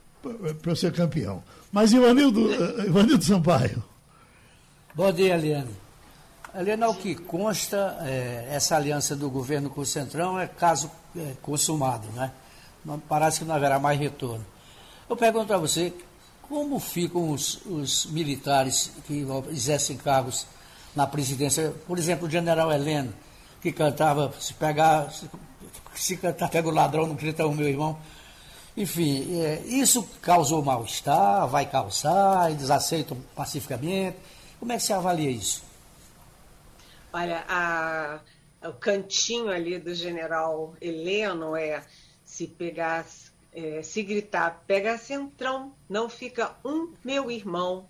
eu ser campeão. Mas Ivanildo, eh, Ivanildo Sampaio. Bom dia, Eliane. Eliane, ao que consta, é, essa aliança do governo com o Centrão é caso é, consumado, né? Não, parece que não haverá mais retorno. Eu pergunto a você, como ficam os, os militares que exercem cargos na presidência. Por exemplo, o general Heleno, que cantava, se pegar, se, se cantar, pega o ladrão, não grita o meu irmão. Enfim, é, isso causou mal-estar, vai causar, eles aceitam pacificamente. Como é que você avalia isso? Olha, a, o cantinho ali do general Heleno é se pegar, é, se gritar, pega centrão, não fica um meu irmão,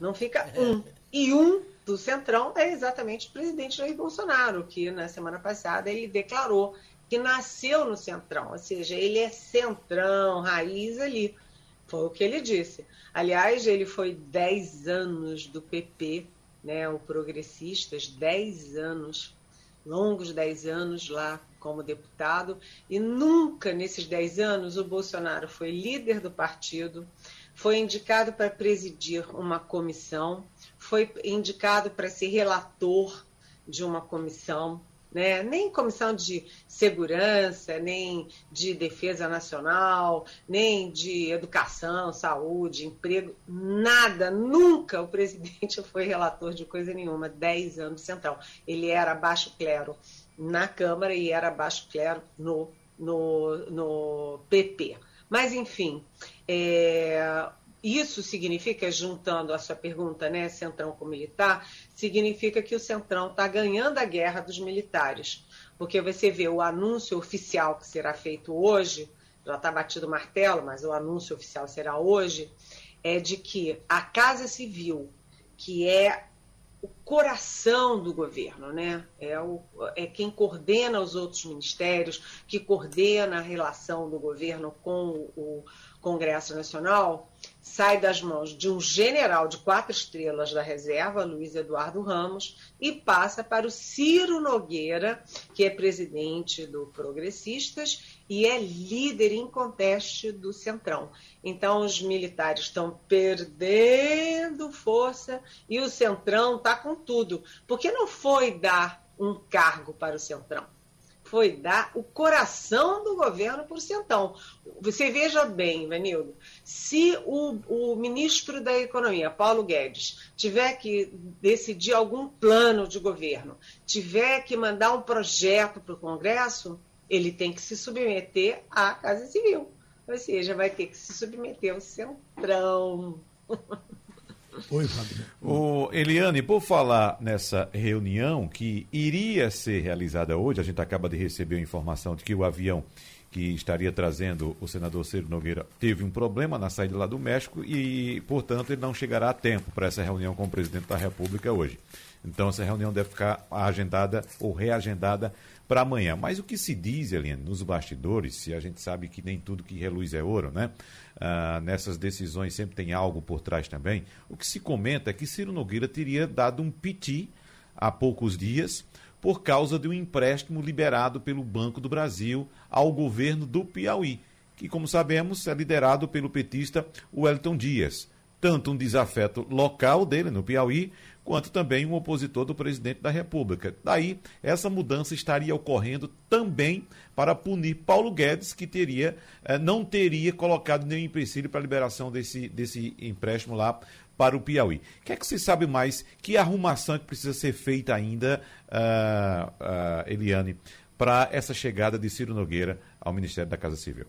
não fica um. E um do Centrão é exatamente o presidente Jair Bolsonaro, que na semana passada ele declarou que nasceu no Centrão, ou seja, ele é Centrão, raiz ali. Foi o que ele disse. Aliás, ele foi 10 anos do PP, né, o Progressistas, 10 anos, longos 10 anos lá como deputado, e nunca nesses 10 anos o Bolsonaro foi líder do partido, foi indicado para presidir uma comissão, foi indicado para ser relator de uma comissão, né? nem comissão de segurança, nem de defesa nacional, nem de educação, saúde, emprego, nada, nunca o presidente foi relator de coisa nenhuma, 10 anos central. Ele era baixo clero na Câmara e era baixo clero no, no, no PP. Mas, enfim, é, isso significa, juntando a sua pergunta, né, Centrão com militar, significa que o Centrão está ganhando a guerra dos militares. Porque você vê o anúncio oficial que será feito hoje, já está batido o martelo, mas o anúncio oficial será hoje, é de que a Casa Civil, que é o coração do governo, né? É, o, é quem coordena os outros ministérios, que coordena a relação do governo com o Congresso Nacional, sai das mãos de um general de quatro estrelas da reserva, Luiz Eduardo Ramos, e passa para o Ciro Nogueira, que é presidente do Progressistas e é líder inconteste do Centrão. Então, os militares estão perdendo força e o Centrão está com tudo. Porque não foi dar um cargo para o Centrão foi dar o coração do governo por Centrão. Você veja bem, Vanildo, se o, o ministro da Economia, Paulo Guedes, tiver que decidir algum plano de governo, tiver que mandar um projeto para o Congresso, ele tem que se submeter à Casa Civil. Ou seja, vai ter que se submeter ao Centrão. Oi, Fábio. O Eliane, por falar nessa reunião que iria ser realizada hoje, a gente acaba de receber a informação de que o avião que estaria trazendo o senador Ciro Nogueira teve um problema na saída lá do México e, portanto, ele não chegará a tempo para essa reunião com o presidente da República hoje. Então, essa reunião deve ficar agendada ou reagendada para amanhã. Mas o que se diz, Eliane, nos bastidores, se a gente sabe que nem tudo que reluz é ouro, né? Ah, nessas decisões sempre tem algo por trás também. O que se comenta é que Ciro Nogueira teria dado um piti há poucos dias por causa de um empréstimo liberado pelo Banco do Brasil ao governo do Piauí, que, como sabemos, é liderado pelo petista Wellington Dias. Tanto um desafeto local dele no Piauí, quanto também um opositor do presidente da República. Daí, essa mudança estaria ocorrendo também para punir Paulo Guedes, que teria, eh, não teria colocado nenhum empecilho para a liberação desse, desse empréstimo lá para o Piauí. O que é que você sabe mais? Que arrumação é que precisa ser feita ainda, uh, uh, Eliane, para essa chegada de Ciro Nogueira ao Ministério da Casa Civil?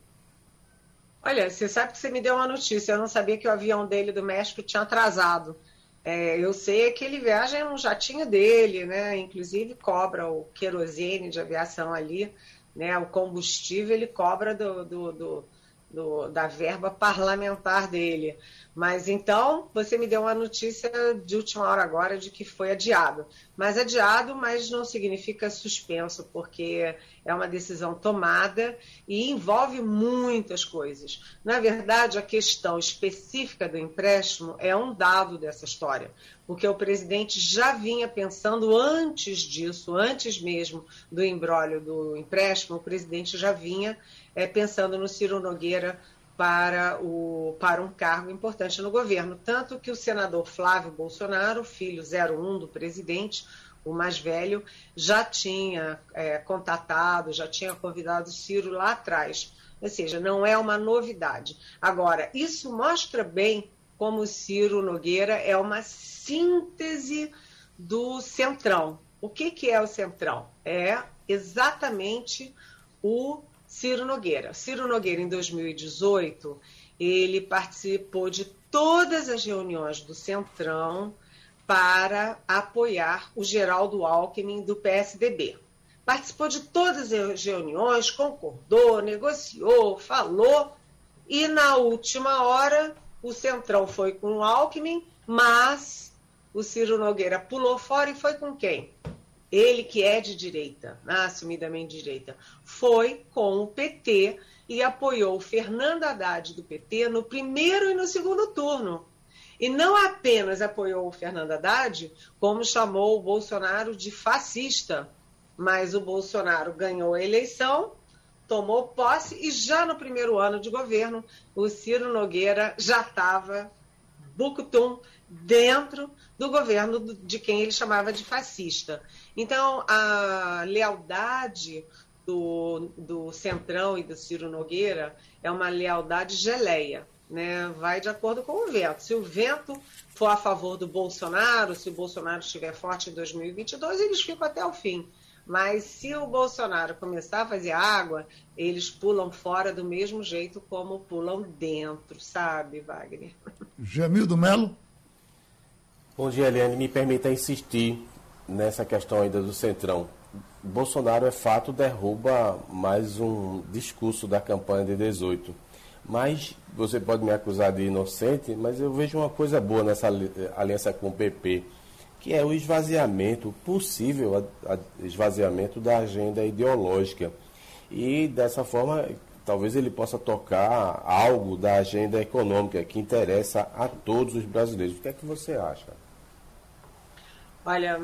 Olha, você sabe que você me deu uma notícia. Eu não sabia que o avião dele do México tinha atrasado. É, eu sei que ele viaja em um jatinho dele, né? Inclusive cobra o querosene de aviação ali, né? O combustível ele cobra do, do, do, do da verba parlamentar dele. Mas então, você me deu uma notícia de última hora agora de que foi adiado. Mas adiado, mas não significa suspenso, porque é uma decisão tomada e envolve muitas coisas. Na verdade, a questão específica do empréstimo é um dado dessa história, porque o presidente já vinha pensando antes disso, antes mesmo do embrólio do empréstimo, o presidente já vinha é, pensando no Ciro Nogueira para, o, para um cargo importante no governo. Tanto que o senador Flávio Bolsonaro, filho 01 do presidente, o mais velho, já tinha é, contatado, já tinha convidado o Ciro lá atrás. Ou seja, não é uma novidade. Agora, isso mostra bem como o Ciro Nogueira é uma síntese do Centrão. O que, que é o Centrão? É exatamente o Ciro Nogueira. Ciro Nogueira, em 2018, ele participou de todas as reuniões do Centrão para apoiar o Geraldo Alckmin do PSDB. Participou de todas as reuniões, concordou, negociou, falou, e na última hora o Centrão foi com o Alckmin, mas o Ciro Nogueira pulou fora e foi com quem? Ele que é de direita, assumidamente de direita, foi com o PT e apoiou Fernando Haddad do PT no primeiro e no segundo turno. E não apenas apoiou o Fernando Haddad, como chamou o Bolsonaro de fascista. Mas o Bolsonaro ganhou a eleição, tomou posse e já no primeiro ano de governo, o Ciro Nogueira já estava bucutum dentro do governo de quem ele chamava de fascista. Então, a lealdade do, do Centrão e do Ciro Nogueira é uma lealdade geleia. Né? Vai de acordo com o vento. Se o vento for a favor do Bolsonaro, se o Bolsonaro estiver forte em 2022, eles ficam até o fim. Mas se o Bolsonaro começar a fazer água, eles pulam fora do mesmo jeito como pulam dentro, sabe, Wagner? Jamildo Melo. Bom dia, Eliane. Me permita insistir nessa questão ainda do Centrão. Bolsonaro, é fato, derruba mais um discurso da campanha de 18. Mas você pode me acusar de inocente, mas eu vejo uma coisa boa nessa aliança com o PP que é o esvaziamento, possível esvaziamento da agenda ideológica. E dessa forma, talvez ele possa tocar algo da agenda econômica que interessa a todos os brasileiros. O que é que você acha? Olha,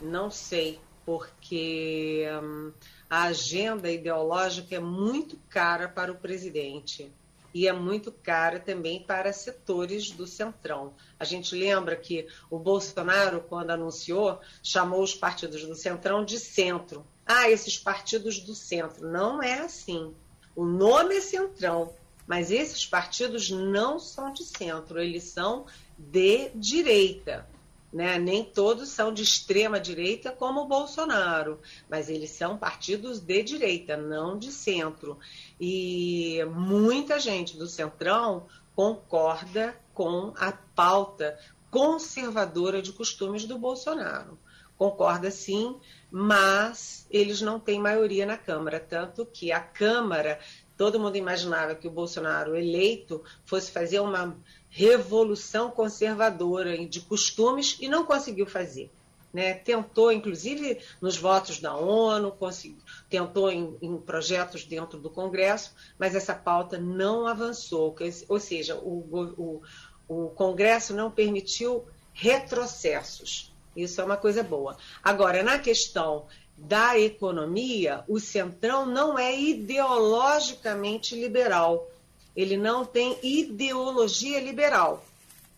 não sei, porque hum, a agenda ideológica é muito cara para o presidente e é muito cara também para setores do Centrão. A gente lembra que o Bolsonaro, quando anunciou, chamou os partidos do Centrão de centro. Ah, esses partidos do centro. Não é assim. O nome é Centrão, mas esses partidos não são de centro, eles são de direita. Né? Nem todos são de extrema direita como o Bolsonaro, mas eles são partidos de direita, não de centro. E muita gente do Centrão concorda com a pauta conservadora de costumes do Bolsonaro. Concorda sim, mas eles não têm maioria na Câmara, tanto que a Câmara, todo mundo imaginava que o Bolsonaro eleito fosse fazer uma revolução conservadora de costumes e não conseguiu fazer. Né? Tentou, inclusive, nos votos da ONU, conseguiu, tentou em, em, projetos dentro do Congresso, mas essa pauta não avançou. Ou seja, o, o, o Congresso não permitiu retrocessos. Isso é uma coisa boa. Agora, na questão da economia, o Centrão não é ideologicamente liberal ele não tem ideologia liberal.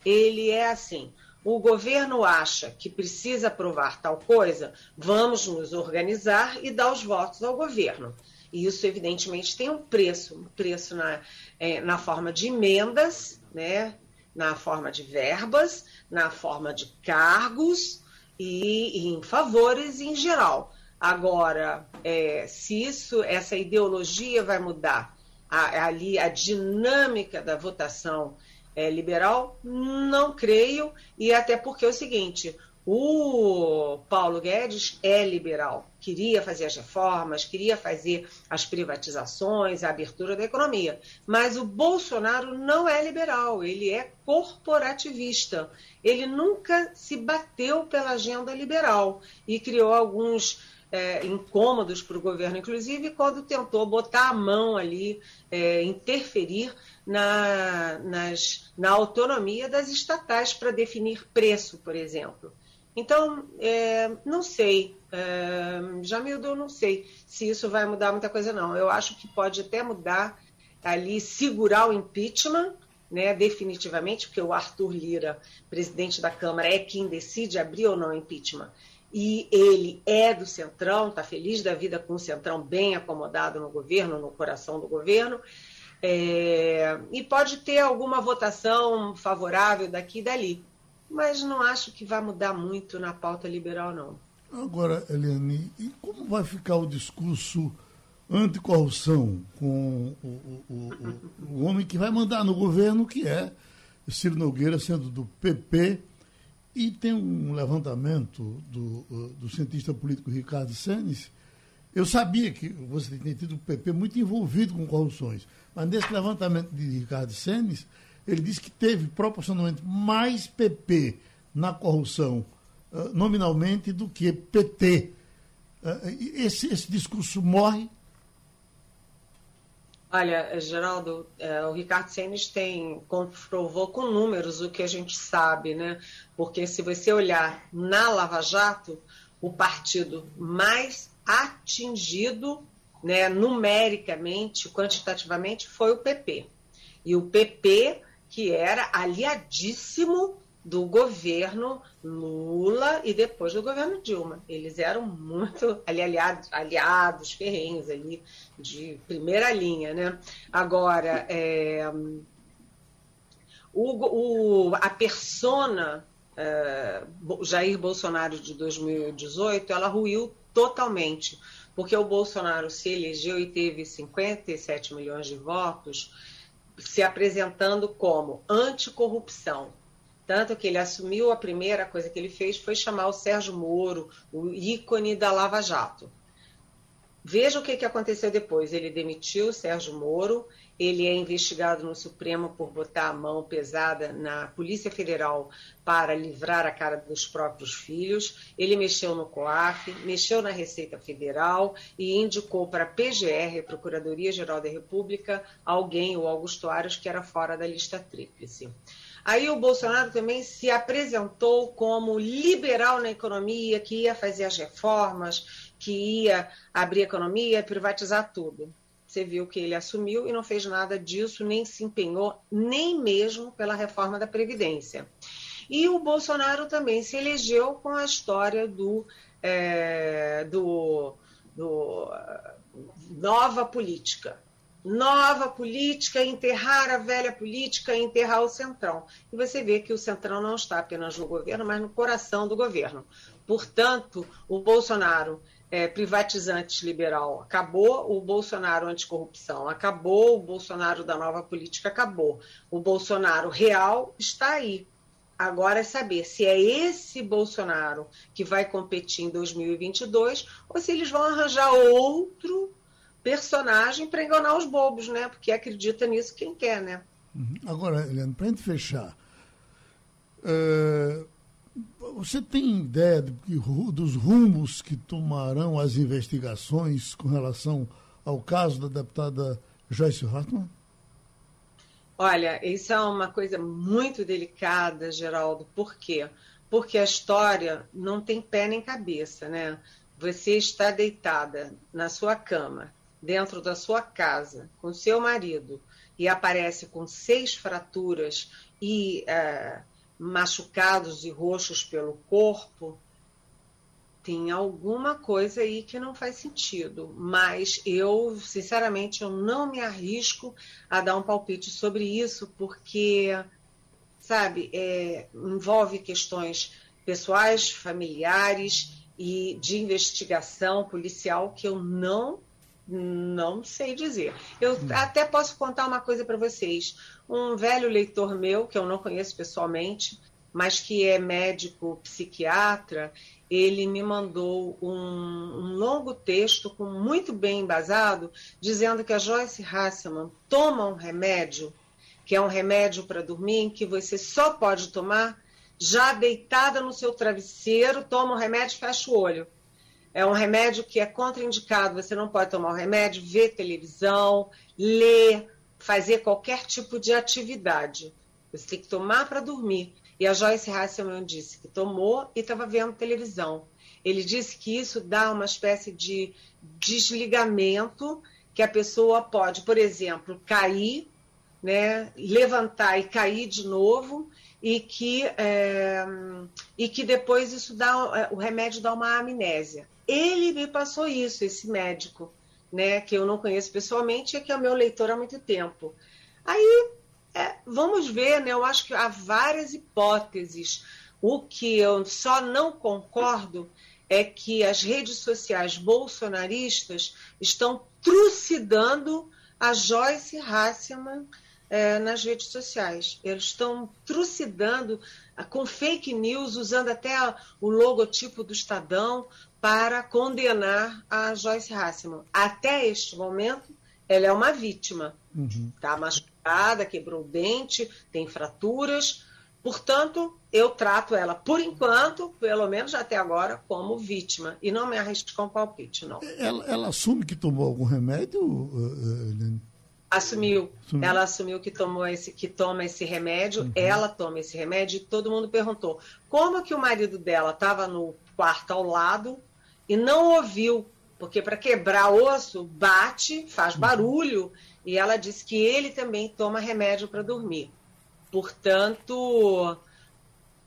Ele é assim: o governo acha que precisa aprovar tal coisa, vamos nos organizar e dar os votos ao governo. E isso, evidentemente, tem um preço, um preço na, é, na forma de emendas, né, na forma de verbas, na forma de cargos e, e em favores em geral. Agora, é, se isso, essa ideologia vai mudar a, ali a dinâmica da votação é, liberal? Não creio, e até porque é o seguinte: o Paulo Guedes é liberal, queria fazer as reformas, queria fazer as privatizações, a abertura da economia. Mas o Bolsonaro não é liberal, ele é corporativista. Ele nunca se bateu pela agenda liberal e criou alguns é, incômodos para o governo, inclusive quando tentou botar a mão ali, é, interferir na, nas, na autonomia das estatais para definir preço, por exemplo. Então, é, não sei, é, Jamildo, não sei se isso vai mudar muita coisa, não. Eu acho que pode até mudar ali, segurar o impeachment, né, definitivamente, porque o Arthur Lira, presidente da Câmara, é quem decide abrir ou não impeachment e ele é do Centrão, está feliz da vida com o Centrão bem acomodado no governo, no coração do governo, é, e pode ter alguma votação favorável daqui e dali, mas não acho que vai mudar muito na pauta liberal, não. Agora, Eliane, e como vai ficar o discurso anticorrupção com o, o, o, o homem que vai mandar no governo, que é Ciro Nogueira, sendo do PP, e tem um levantamento do, uh, do cientista político Ricardo Senes. Eu sabia que você tem tido o PP muito envolvido com corrupções, mas nesse levantamento de Ricardo Senes, ele disse que teve proporcionalmente mais PP na corrupção uh, nominalmente do que PT esse, esse discurso morre? Olha, Geraldo, é, o Ricardo Senes tem comprovou com números o que a gente sabe, né? Porque se você olhar na Lava Jato, o partido mais atingido, né, numericamente, quantitativamente, foi o PP. E o PP, que era aliadíssimo do governo Lula e depois do governo Dilma. Eles eram muito ali, aliados, aliados ferrenhos ali, de primeira linha. Né? Agora, é, o, o, a persona é, Jair Bolsonaro de 2018, ela ruiu totalmente, porque o Bolsonaro se elegeu e teve 57 milhões de votos, se apresentando como anticorrupção, tanto que ele assumiu, a primeira coisa que ele fez foi chamar o Sérgio Moro, o ícone da Lava Jato. Veja o que, que aconteceu depois. Ele demitiu o Sérgio Moro, ele é investigado no Supremo por botar a mão pesada na Polícia Federal para livrar a cara dos próprios filhos. Ele mexeu no COAF, mexeu na Receita Federal e indicou para a PGR, Procuradoria Geral da República, alguém, o Augusto Aras, que era fora da lista tríplice. Aí o Bolsonaro também se apresentou como liberal na economia, que ia fazer as reformas, que ia abrir a economia, privatizar tudo. Você viu que ele assumiu e não fez nada disso, nem se empenhou, nem mesmo pela reforma da Previdência. E o Bolsonaro também se elegeu com a história do, é, do, do nova política nova política, enterrar a velha política, enterrar o Centrão. E você vê que o Centrão não está apenas no governo, mas no coração do governo. Portanto, o Bolsonaro é, privatizante liberal acabou, o Bolsonaro anticorrupção acabou, o Bolsonaro da nova política acabou. O Bolsonaro real está aí. Agora é saber se é esse Bolsonaro que vai competir em 2022 ou se eles vão arranjar outro personagem para enganar os bobos, né? Porque acredita nisso quem quer, né? Uhum. Agora, Helena, para a gente fechar, é, você tem ideia de, dos rumos que tomarão as investigações com relação ao caso da deputada Joyce Hartmann? Olha, isso é uma coisa muito delicada, Geraldo. Por quê? Porque a história não tem pé nem cabeça, né? Você está deitada na sua cama, dentro da sua casa com seu marido e aparece com seis fraturas e é, machucados e roxos pelo corpo, tem alguma coisa aí que não faz sentido. Mas eu, sinceramente, eu não me arrisco a dar um palpite sobre isso, porque, sabe, é, envolve questões pessoais, familiares e de investigação policial que eu não não sei dizer. Eu hum. até posso contar uma coisa para vocês. Um velho leitor meu, que eu não conheço pessoalmente, mas que é médico psiquiatra, ele me mandou um, um, longo texto com muito bem embasado, dizendo que a Joyce Hasselman toma um remédio, que é um remédio para dormir, que você só pode tomar já deitada no seu travesseiro, toma o remédio e fecha o olho. É um remédio que é contraindicado, você não pode tomar o remédio, ver televisão, ler, fazer qualquer tipo de atividade. Você tem que tomar para dormir. E a Joyce Hasselman disse que tomou e estava vendo televisão. Ele disse que isso dá uma espécie de desligamento que a pessoa pode, por exemplo, cair, né, levantar e cair de novo, e que, é, e que depois isso dá, o remédio dá uma amnésia. Ele me passou isso, esse médico, né, que eu não conheço pessoalmente e que é meu leitor há muito tempo. Aí, é, vamos ver, né, eu acho que há várias hipóteses. O que eu só não concordo é que as redes sociais bolsonaristas estão trucidando a Joyce Hasselman é, nas redes sociais. Eles estão trucidando com fake news, usando até o logotipo do Estadão para condenar a Joyce Hasselman. Até este momento, ela é uma vítima. Está uhum. machucada, quebrou o dente, tem fraturas, Portanto, eu trato ela, por enquanto, pelo menos até agora, como vítima. E não me arrisco com palpite, não. Ela, ela assume que tomou algum remédio, Helene? Assumiu. assumiu. Ela assumiu que, tomou esse, que toma esse remédio. Uhum. Ela toma esse remédio e todo mundo perguntou como que o marido dela estava no quarto ao lado e não ouviu. Porque para quebrar osso, bate, faz uhum. barulho. E ela disse que ele também toma remédio para dormir. Portanto,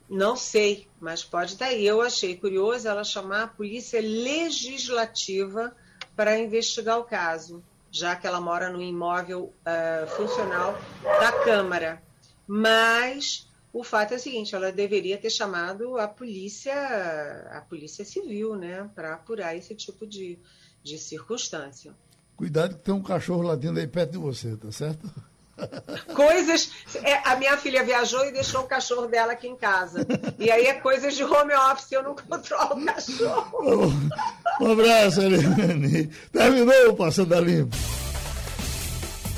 não sei, mas pode estar aí. Eu achei curioso ela chamar a polícia legislativa para investigar o caso, já que ela mora no imóvel uh, funcional da Câmara. Mas o fato é o seguinte, ela deveria ter chamado a polícia, a polícia civil, né, para apurar esse tipo de, de circunstância. Cuidado que tem um cachorro latindo aí perto de você, tá certo? Coisas. É, a minha filha viajou e deixou o cachorro dela aqui em casa. E aí é coisas de home office, eu não controlo o cachorro. Um abraço, Eliane. Terminou o Passando a Limpo.